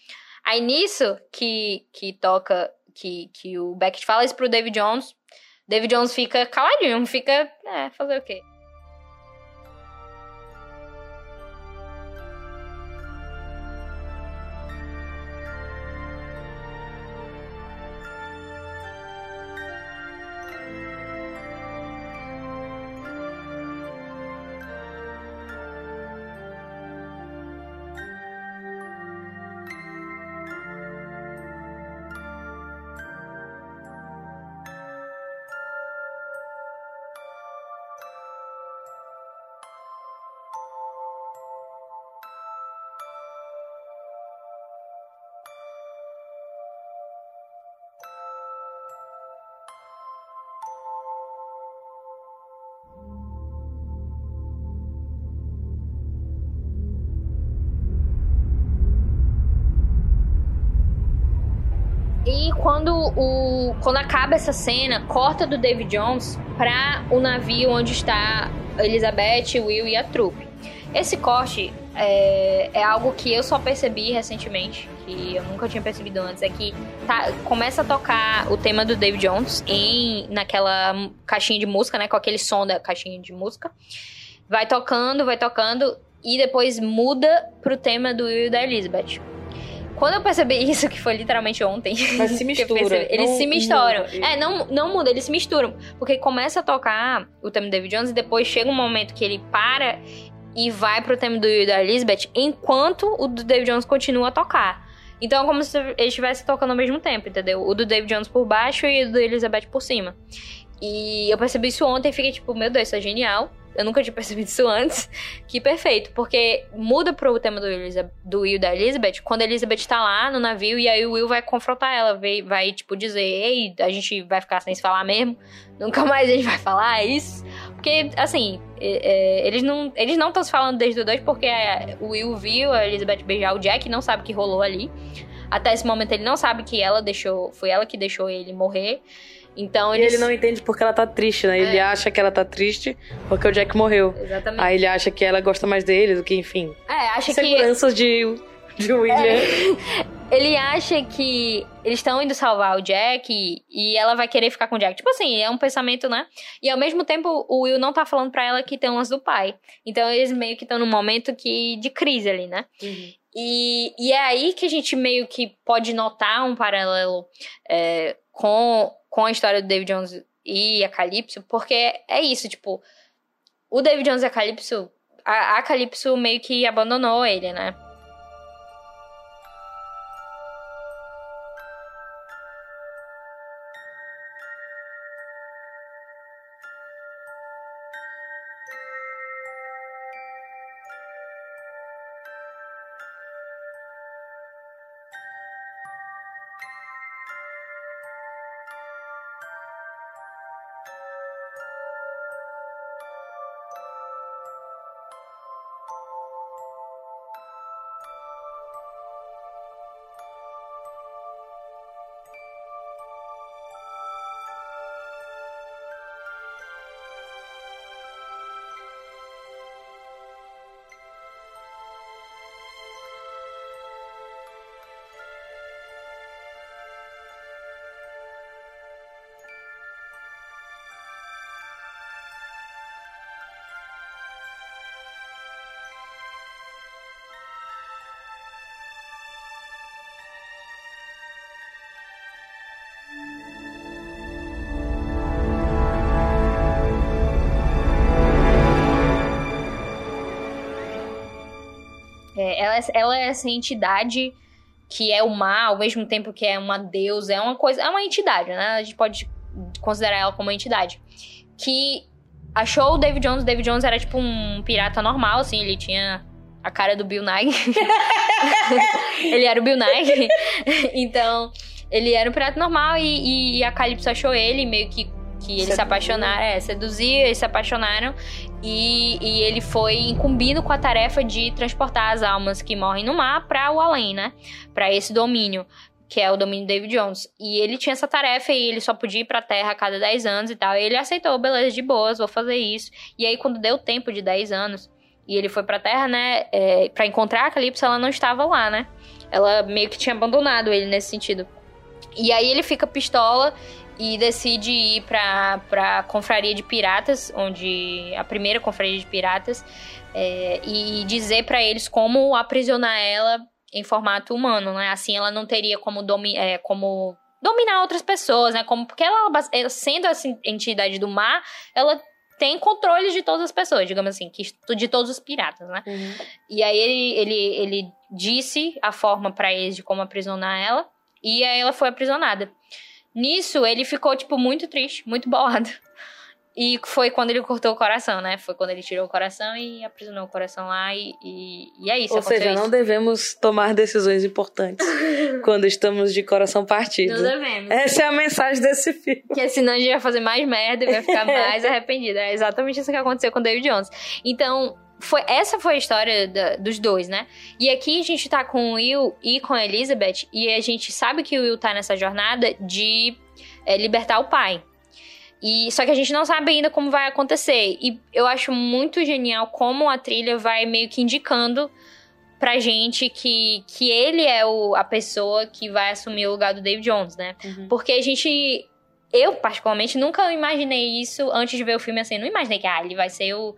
Aí nisso que, que toca, que, que o Beckett fala isso pro David Jones, David Jones fica caladinho, fica, é, fazer o quê? Quando o quando acaba essa cena, corta do David Jones pra o navio onde está Elizabeth, Will e a trupe. Esse corte é, é algo que eu só percebi recentemente, que eu nunca tinha percebido antes, é que tá, começa a tocar o tema do David Jones em naquela caixinha de música, né, com aquele som da caixinha de música. Vai tocando, vai tocando e depois muda pro tema do Will e da Elizabeth. Quando eu percebi isso, que foi literalmente ontem. Mas se mistura. percebi- eles não se misturam. muda. É, não, não muda, eles se misturam. Porque começa a tocar o tema do David Jones e depois chega um momento que ele para e vai pro tema do e da Elizabeth, enquanto o do David Jones continua a tocar. Então é como se eles estivessem tocando ao mesmo tempo, entendeu? O do David Jones por baixo e o do Elizabeth por cima. E eu percebi isso ontem e fiquei tipo, meu Deus, isso é genial. Eu nunca tinha percebido isso antes. Que perfeito, porque muda pro tema do, do Will da Elizabeth quando a Elizabeth tá lá no navio e aí o Will vai confrontar ela, vai, vai tipo dizer, ei, a gente vai ficar sem se falar mesmo, nunca mais a gente vai falar isso. Porque, assim, é, é, eles não eles não estão se falando desde o 2 porque é, o Will viu a Elizabeth beijar o Jack e não sabe o que rolou ali. Até esse momento ele não sabe que ela deixou, foi ela que deixou ele morrer. Então E ele não entende porque ela tá triste, né? Ele É. acha que ela tá triste porque o Jack morreu. Exatamente. Aí ele acha que ela gosta mais dele do que, enfim. É, acha que Seguranças de, de William. ele acha que eles estão indo salvar o Jack e, e ela vai querer ficar com o Jack. Tipo assim, é um pensamento, né? E ao mesmo tempo, o Will não tá falando pra ela que tem um lance do pai. Então eles meio que estão num momento que, de crise ali, né? E, e é aí que a gente meio que pode notar um paralelo é, com, com a história do David Jones e a Calypso, porque é isso, tipo, o David Jones e a Calypso, a, a Calypso meio que abandonou ele, né? Ela, é- essa entidade que é o mal, ao mesmo tempo que é uma deusa, é uma coisa, é uma entidade, né? A gente pode considerar ela como uma entidade. Que achou o David Jones, o David Jones era tipo um pirata normal, assim, ele tinha a cara do Bill Nye. ele era o Bill Nye. então, ele era um pirata normal e, e- e a Calypso achou ele, meio que, que eles se apaixonaram, é, seduziu, eles se apaixonaram. E, e ele foi incumbido com a tarefa de transportar as almas que morrem no mar para o além, né? Para esse domínio, que é o domínio David Jones. E ele tinha essa tarefa e ele só podia ir pra Terra a cada 10 anos e tal. E ele aceitou, beleza, de boas, vou fazer isso. E aí, quando deu tempo de 10 anos e ele foi pra Terra, né? É, para encontrar a Calypso, ela não estava lá, né? Ela meio que tinha abandonado ele nesse sentido. E aí ele fica pistola e decide ir pra, pra confraria de piratas, onde a primeira confraria de piratas, é, e dizer pra eles como aprisionar ela em formato humano, né? Assim ela não teria como, domi é, como dominar outras pessoas, né? Como, porque ela, ela, sendo essa entidade do mar, ela tem controle de todas as pessoas, digamos assim, que, de todos os piratas, né? E aí ele, ele, ele disse a forma pra eles de como aprisionar ela. E aí ela foi aprisionada. Nisso, ele ficou, tipo, muito triste, muito bolado. E foi quando ele cortou o coração, né? Foi quando ele tirou o coração e aprisionou o coração lá. E, e, e é isso. Ou seja, não isso. devemos tomar decisões importantes quando estamos de coração partido. Não devemos. Essa é a mensagem desse filme. Porque senão a gente vai fazer mais merda e vai ficar mais arrependido. É exatamente isso que aconteceu com o David Jones. Então, foi, essa foi a história da, dos dois, né? E aqui a gente tá com o Will e com a Elizabeth, e a gente sabe que o Will tá nessa jornada de é, libertar o pai. E só que a gente não sabe ainda como vai acontecer. E eu acho muito genial como a trilha vai meio que indicando pra gente que, que ele é o, a pessoa que vai assumir o lugar do David Jones, né? Uhum. Porque a gente. Eu, particularmente, nunca imaginei isso antes de ver o filme assim. Não imaginei que ah, ele vai ser o.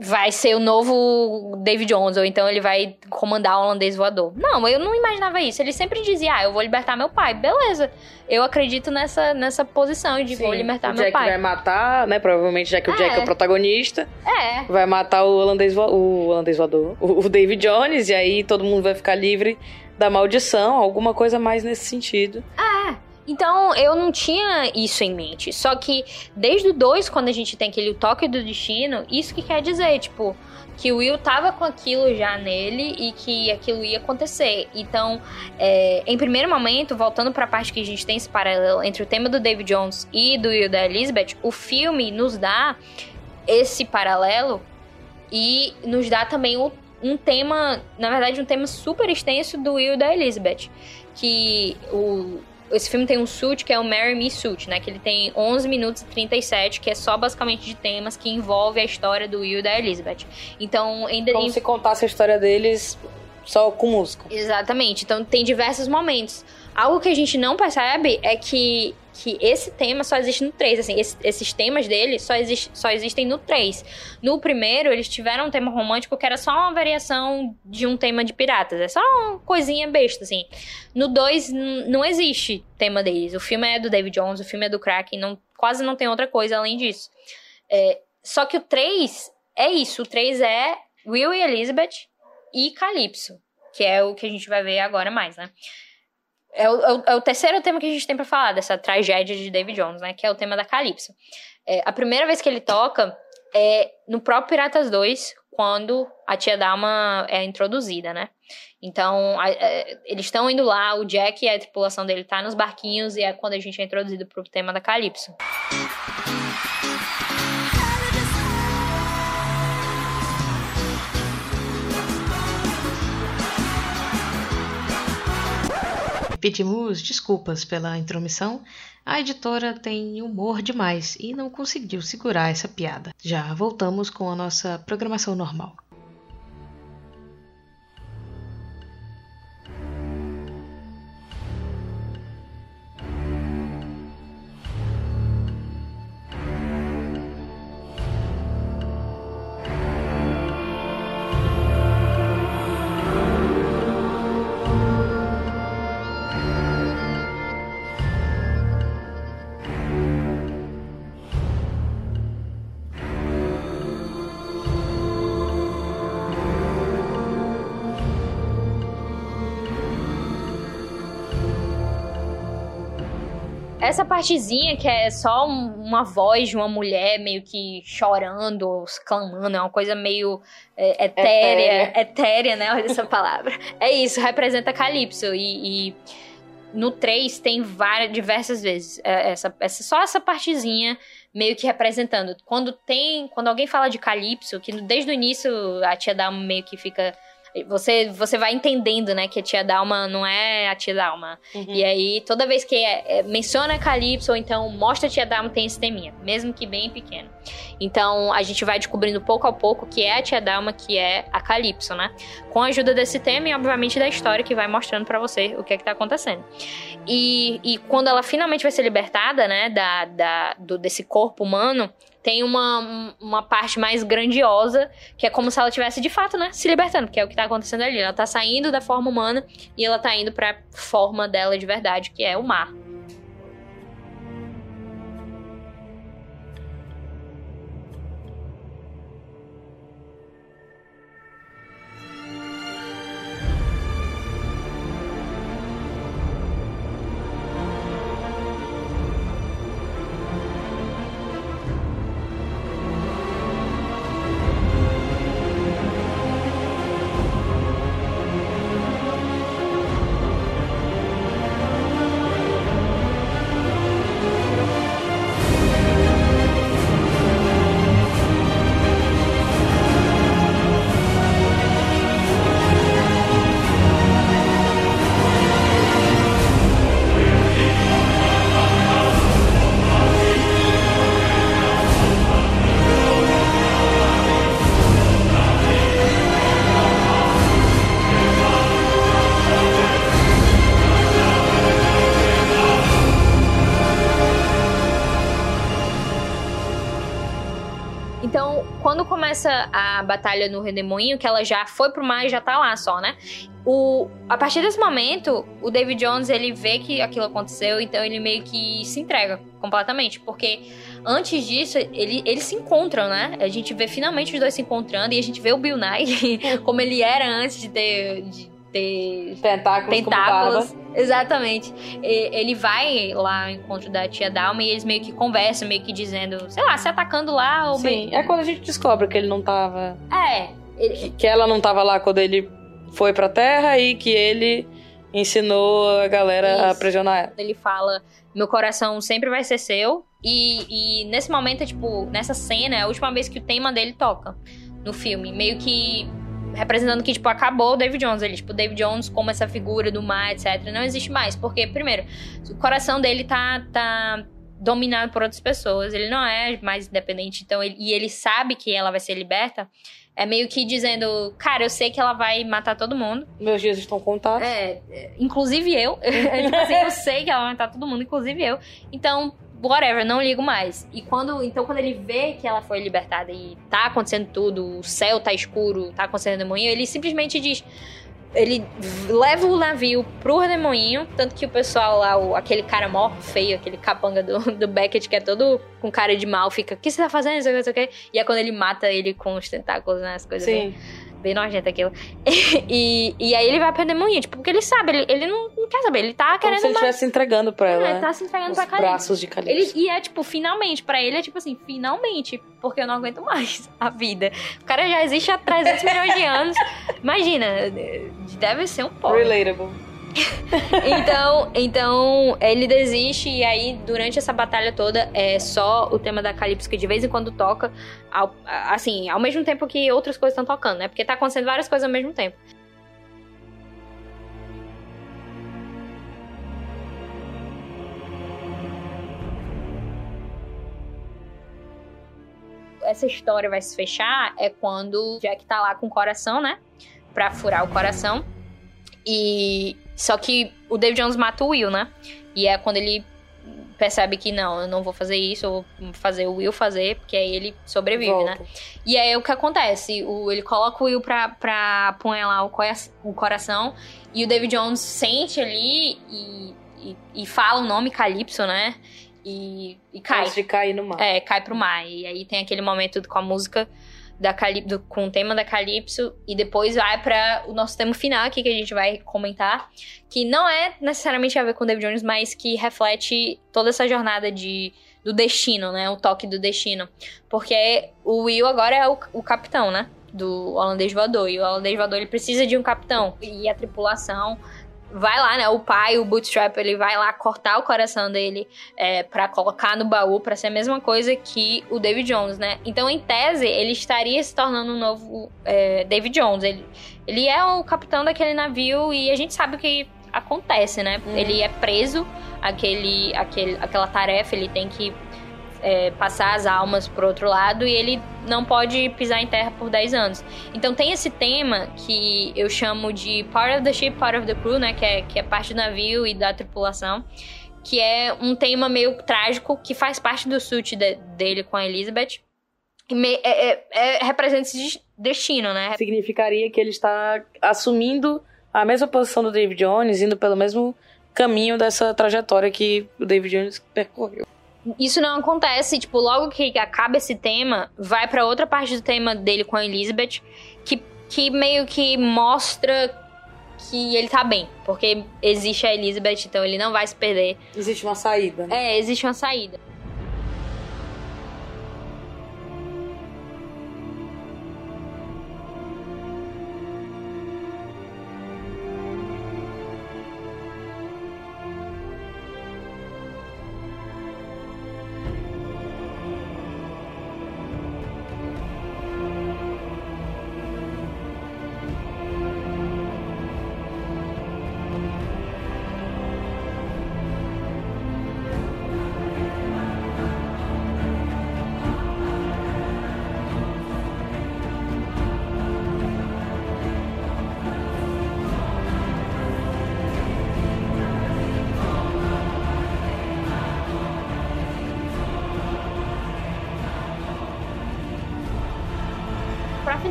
Vai ser o novo David Jones, ou então ele vai comandar o holandês voador. Não, eu não imaginava isso. Ele sempre dizia, ah, eu vou libertar meu pai. Beleza. Eu acredito nessa, nessa posição de vou Sim, libertar o meu Jack pai. vai matar, né? Provavelmente, já que o Jack é É. o protagonista, É. vai matar o holandês, vo- o holandês voador, o, o David Jones, e aí todo mundo vai ficar livre da maldição, alguma coisa mais nesse sentido. Então, eu não tinha isso em mente. Só que desde o 2, quando a gente tem aquele toque do destino, isso que quer dizer, tipo, que o Will tava com aquilo já nele e que aquilo ia acontecer. Então, é, em primeiro momento, voltando pra parte que a gente tem esse paralelo entre o tema do David Jones e do Will da Elizabeth, o filme nos dá esse paralelo e nos dá também um tema, na verdade, um tema super extenso do Will da Elizabeth. Que o, esse filme tem um suit que é o Marry Me Suit, né? Que ele tem 11 minutos e 37, que é só basicamente de temas que envolve a história do Will e da Elizabeth. Então, ainda Como se contasse a história deles só com música. Exatamente. Então tem diversos momentos. Algo que a gente não percebe é que, que esse tema só existe no 3. Assim, esse- esses temas dele só, existe, só existem no 3. No primeiro, eles tiveram um tema romântico que era só uma variação de um tema de piratas. É só uma coisinha besta, assim. No 2, n- não existe tema deles. O filme é do David Jones, o filme é do Kraken, não, quase não tem outra coisa além disso. É, só que o 3 é isso. O 3 é Will e Elizabeth e Calypso que é o que a gente vai ver agora mais, né? É o, é o- é o terceiro tema que a gente tem pra falar dessa tragédia de David Jones, né? Que é o tema da Calypso. É, a primeira vez que ele toca é no próprio Piratas 2, quando a tia Dalma é introduzida, né? Então, a- é, eles estão indo lá, o Jack e a tripulação dele tá nos barquinhos, e é quando a gente é introduzido pro tema da Calypso. Pedimos desculpas pela intromissão. A editora tem humor demais e não conseguiu segurar essa piada. Já voltamos com a nossa programação normal. Essa partezinha que é só um- uma voz de uma mulher meio que chorando, ou clamando, é uma coisa meio é, etérea, etérea, né? Olha essa palavra. É isso, representa Calypso. E, e no 3 tem várias, diversas vezes é, essa, essa, só essa partezinha meio que representando. Quando tem. Quando alguém fala de Calypso, que desde o início a tia Dalma meio que fica. Você, você vai entendendo, né, que a tia Dalma não é a tia Dalma. E aí, toda vez que é- é- menciona Calypso, ou então mostra a tia Dalma, tem esse teminha, mesmo que bem pequeno. Então, a gente vai descobrindo pouco a pouco que é a tia Dalma, que é a Calypso, né? Com a ajuda desse tema e, obviamente, da história que vai mostrando pra você o que é que tá acontecendo. E, e quando ela finalmente vai ser libertada, né, da, da, do- desse corpo humano, tem uma, uma parte mais grandiosa, que é como se ela tivesse de fato, né, se libertando, que é o que tá acontecendo ali. Ela tá saindo da forma humana e ela tá indo pra forma dela de verdade, que é o mar. Batalha no Redemoinho, que ela já foi pro mar e já tá lá só, né? O, a partir desse momento, o David Jones, ele vê que aquilo aconteceu, então ele meio que se entrega completamente, porque antes disso, ele, eles se encontram, né? A gente vê finalmente os dois se encontrando e a gente vê o Bill Nye como ele era antes de ter... De, ter tentáculos, tentáculos. Exatamente. E, ele vai lá ao encontro da tia Dalma e eles meio que conversam, meio que dizendo, sei lá, se atacando lá. Ou Sim, meio... é quando a gente descobre que ele não tava. É. Ele... Que ela não tava lá quando ele foi pra terra e que ele ensinou a galera Isso. a aprisionar ela. Ele fala: Meu coração sempre vai ser seu. E, e nesse momento, tipo, nessa cena, é a última vez que o tema dele toca no filme. Meio que representando que, tipo, acabou o David Jones ali. Tipo, o David Jones como essa figura do mar, etc. Não existe mais. Porque, primeiro, o coração dele tá, tá dominado por outras pessoas. Ele não é mais independente. Então, ele, e ele sabe que ela vai ser liberta. É meio que dizendo, cara, eu sei que ela vai matar todo mundo. Meus dias estão contados. É, inclusive eu. tipo assim, eu sei que ela vai matar todo mundo, inclusive eu. Então, whatever, não ligo mais. E quando, então quando ele vê que ela foi libertada e tá acontecendo tudo, o céu tá escuro, tá acontecendo demoinho, ele simplesmente diz ele leva o navio pro redemoinho, tanto que o pessoal lá, o, aquele cara mó feio, aquele capanga do, do Beckett, que é todo com cara de mal, fica, o que você tá fazendo? Não sei o que, não sei o que. E é quando ele mata ele com os tentáculos, né? As coisas Sim. Bem bem nojento aquilo. E, e, aí ele vai pra demoninha, tipo, porque ele sabe, ele, ele não, não quer saber, ele tá Como querendo. se ele estivesse entregando pra ela. É, ele tá se entregando Os pra Calypso. braços de Calypso. Ele, e é tipo, finalmente, pra ele é tipo assim, finalmente, porque eu não aguento mais a vida. O cara já existe há 300 milhões de anos. Imagina, deve ser um pouco. Relatable. então, então ele desiste e aí durante essa batalha toda é só o tema da Calypso que de vez em quando toca, ao, assim, ao mesmo tempo que outras coisas estão tocando, né? Porque tá acontecendo várias coisas ao mesmo tempo. Essa história vai se fechar é quando Jack tá lá com o coração, né? Pra furar o coração. E só que o David Jones mata o Will, né? E é quando ele percebe que não, eu não vou fazer isso, eu vou fazer o Will fazer, porque aí ele sobrevive, Volta. né? E aí o que acontece? O, ele coloca o Will pra, pra apunhalar o, o coração e o David Jones sente ali e, e, e fala o nome Calypso, né? E, e cai. Antes de cair no mar. É, cai pro mar. E aí tem aquele momento com a música da Calypso, com o tema da Calypso, e depois vai para o nosso tema final aqui que a gente vai comentar, que não é necessariamente a ver com o David Jones, mas que reflete toda essa jornada de do destino, né? O toque do destino. Porque o Will agora é o, o capitão, né? Do holandês voador. E o holandês voador ele precisa de um capitão. E a tripulação vai lá, né? O pai, o Bootstrap, ele vai lá cortar o coração dele é, para colocar no baú para ser a mesma coisa que o David Jones, né? Então, em tese, ele estaria se tornando um novo é, David Jones. Ele, ele é o capitão daquele navio e a gente sabe o que acontece, né? Ele é preso aquele, aquele, aquela tarefa, ele tem que é, passar as almas pro outro lado e ele não pode pisar em terra por 10 anos. Então tem esse tema que eu chamo de part of the ship, part of the crew, né? Que é, que é parte do navio e da tripulação. Que é um tema meio trágico que faz parte do suit de- dele com a Elizabeth. Me- é, é- é- representa esse destino, né? Significaria que ele está assumindo a mesma posição do David Jones, indo pelo mesmo caminho dessa trajetória que o David Jones percorreu. Isso não acontece, tipo, logo que acaba esse tema, vai pra outra parte do tema dele com a Elizabeth, que, que meio que mostra que ele tá bem, porque existe a Elizabeth, então ele não vai se perder. Existe uma saída. né? É, existe uma saída.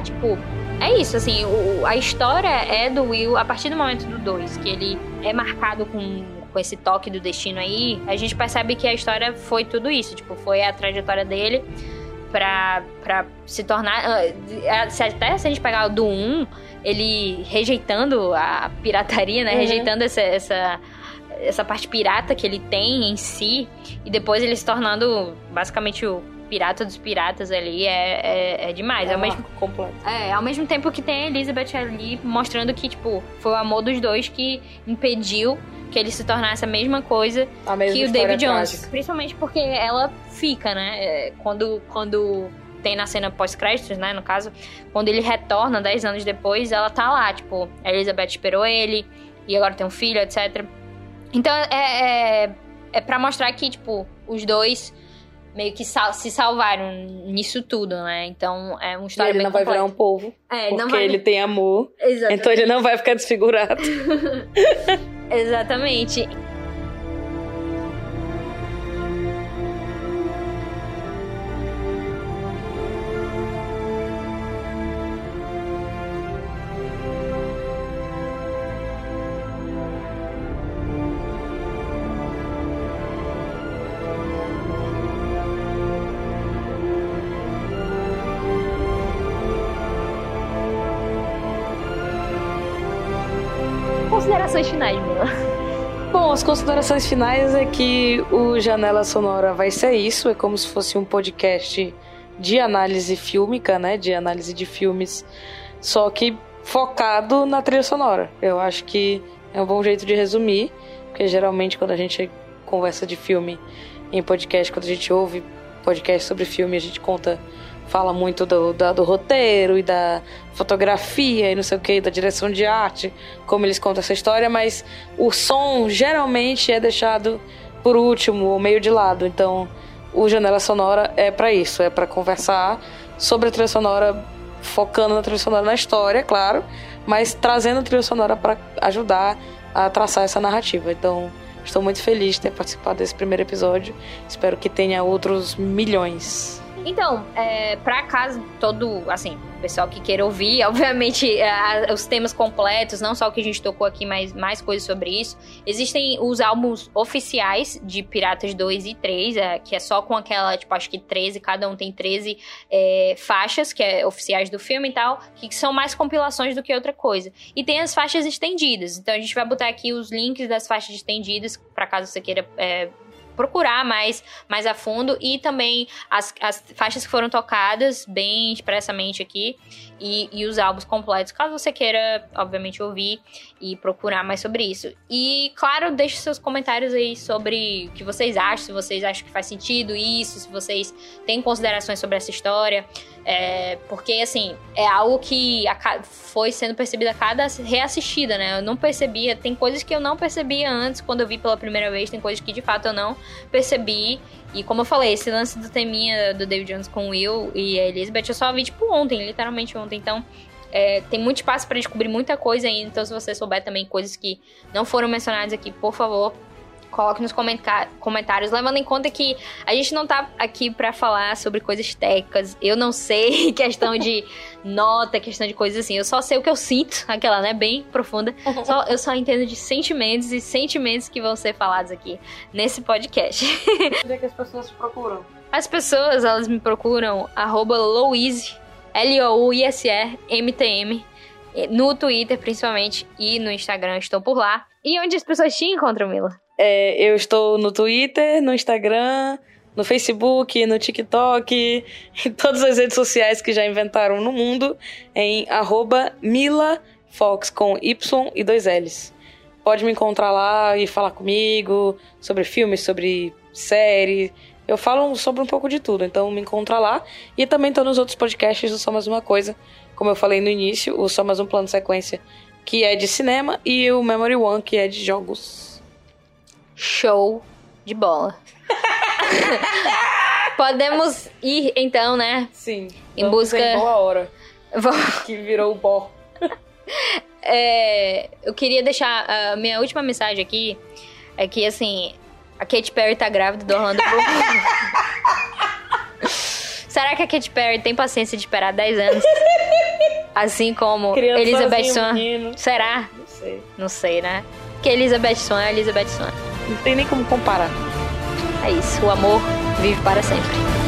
Tipo, é isso, assim, o, a história é do Will a partir do momento do 2, que ele é marcado com, com esse toque do destino aí, a gente percebe que a história foi tudo isso, tipo, foi a trajetória dele pra, pra se tornar. ah, se Até se a gente pegar o do 1, ele rejeitando a pirataria, né? Uhum. Rejeitando essa, essa, essa parte pirata que ele tem em si, e depois ele se tornando basicamente o pirata dos piratas ali, é, é, é demais. É ao um mesmo completo. é, ao mesmo tempo que tem a Elizabeth ali mostrando que, tipo, foi o amor dos dois que impediu que ele se tornasse a mesma coisa A mesma que o David Jones. trágica. Principalmente porque ela fica, né? É, Quando, quando tem na cena pós-créditos, né? No caso, quando ele retorna 10 anos depois, ela tá lá, tipo, a Elizabeth esperou ele e agora tem um filho, etc. Então é, é, é pra mostrar que, tipo, os dois meio que sal- se salvaram nisso tudo, né? Então é uma E história ele bem não vai virar um completa. povo, É, porque não vai... ele tem amor, Exatamente. então ele não vai ficar desfigurado. Exatamente. Considerações finais, Mila. Bom, as considerações finais é que o Janela Sonora vai ser isso, é como se fosse um podcast de análise fílmica, né, de análise de filmes, só que focado na trilha sonora. Eu acho que é um bom jeito de resumir, porque geralmente quando a gente conversa de filme em podcast, quando a gente ouve podcast sobre filme, a gente conta fala muito do, do roteiro e da fotografia e não sei o que, da direção de arte, como eles contam essa história, mas o som geralmente é deixado por último ou meio de lado. Então, o Janela Sonora é pra isso, é pra conversar sobre a trilha sonora, focando na trilha sonora na história, claro, mas trazendo a trilha sonora pra ajudar a traçar essa narrativa. Então, estou muito feliz de ter participado desse primeiro episódio. Espero que tenha outros milhões. Então, é, pra caso todo, assim, pessoal que queira ouvir, obviamente, a- os temas completos, não só o que a gente tocou aqui, mas mais coisas sobre isso. Existem os álbuns oficiais de Piratas 2 e 3, é, que é só com aquela, tipo, acho que 13, cada um tem 13 é, faixas, que é oficiais do filme e tal, que são mais compilações do que outra coisa. E tem as faixas estendidas. Então a gente vai botar aqui os links das faixas estendidas, pra caso você queira. é, procurar mais, mais a fundo e também as, as faixas que foram tocadas bem expressamente aqui e, e os álbuns completos, caso você queira, obviamente, ouvir e procurar mais sobre isso. E, claro, deixe seus comentários aí sobre o que vocês acham, se vocês acham que faz sentido isso, se vocês têm considerações sobre essa história. É, porque, assim, é algo que foi sendo percebido a cada reassistida, né? Eu não percebia, tem coisas que eu não percebia antes quando eu vi pela primeira vez, tem coisas que de fato eu não percebi. E como eu falei, esse lance do teminha do David Jones com o Will e a Elizabeth eu só vi, tipo, ontem, literalmente ontem. Então, é, tem muito espaço pra descobrir muita coisa ainda. Então, se você souber também coisas que não foram mencionadas aqui, por favor, coloque nos comentários, levando em conta que a gente não tá aqui pra falar sobre coisas técnicas. Eu não sei questão de nota, questão de coisas assim. Eu só sei o que eu sinto, aquela, né, bem profunda. Só- eu só entendo de sentimentos e sentimentos que vão ser falados aqui nesse podcast. Onde é que as pessoas te procuram? As pessoas, elas me procuram arroba Louise, L-O-U-I-S-E-M-T-M, no Twitter principalmente e no Instagram, estou por lá. E onde as pessoas te encontram, Mila? É, eu estou no Twitter, no Instagram, no Facebook, no TikTok, em todas as redes sociais que já inventaram no mundo, em MilaFox, com Y e dois L's. Pode me encontrar lá e falar comigo sobre filmes, sobre série. Eu falo sobre um pouco de tudo, então me encontra lá. E também tô nos outros podcasts do Só Mais Uma Coisa, como eu falei no início, o Só Mais Um Plano Sequência, que é de cinema, e o Memory One, que é de jogos. Show de bola. Podemos ir então, né? Sim. Em busca. Em boa hora. Vou... que virou o é, eu queria deixar a minha última mensagem aqui é que assim a Katy Perry tá grávida do Orlando Bloom. Será que a Katy Perry tem paciência de esperar 10 anos? Assim como Criança Elizabeth Swan. Será? Não sei. Não sei, né? Que Elizabeth Swan é Elizabeth Swan. Não tem nem como comparar. É isso, o amor vive para sempre.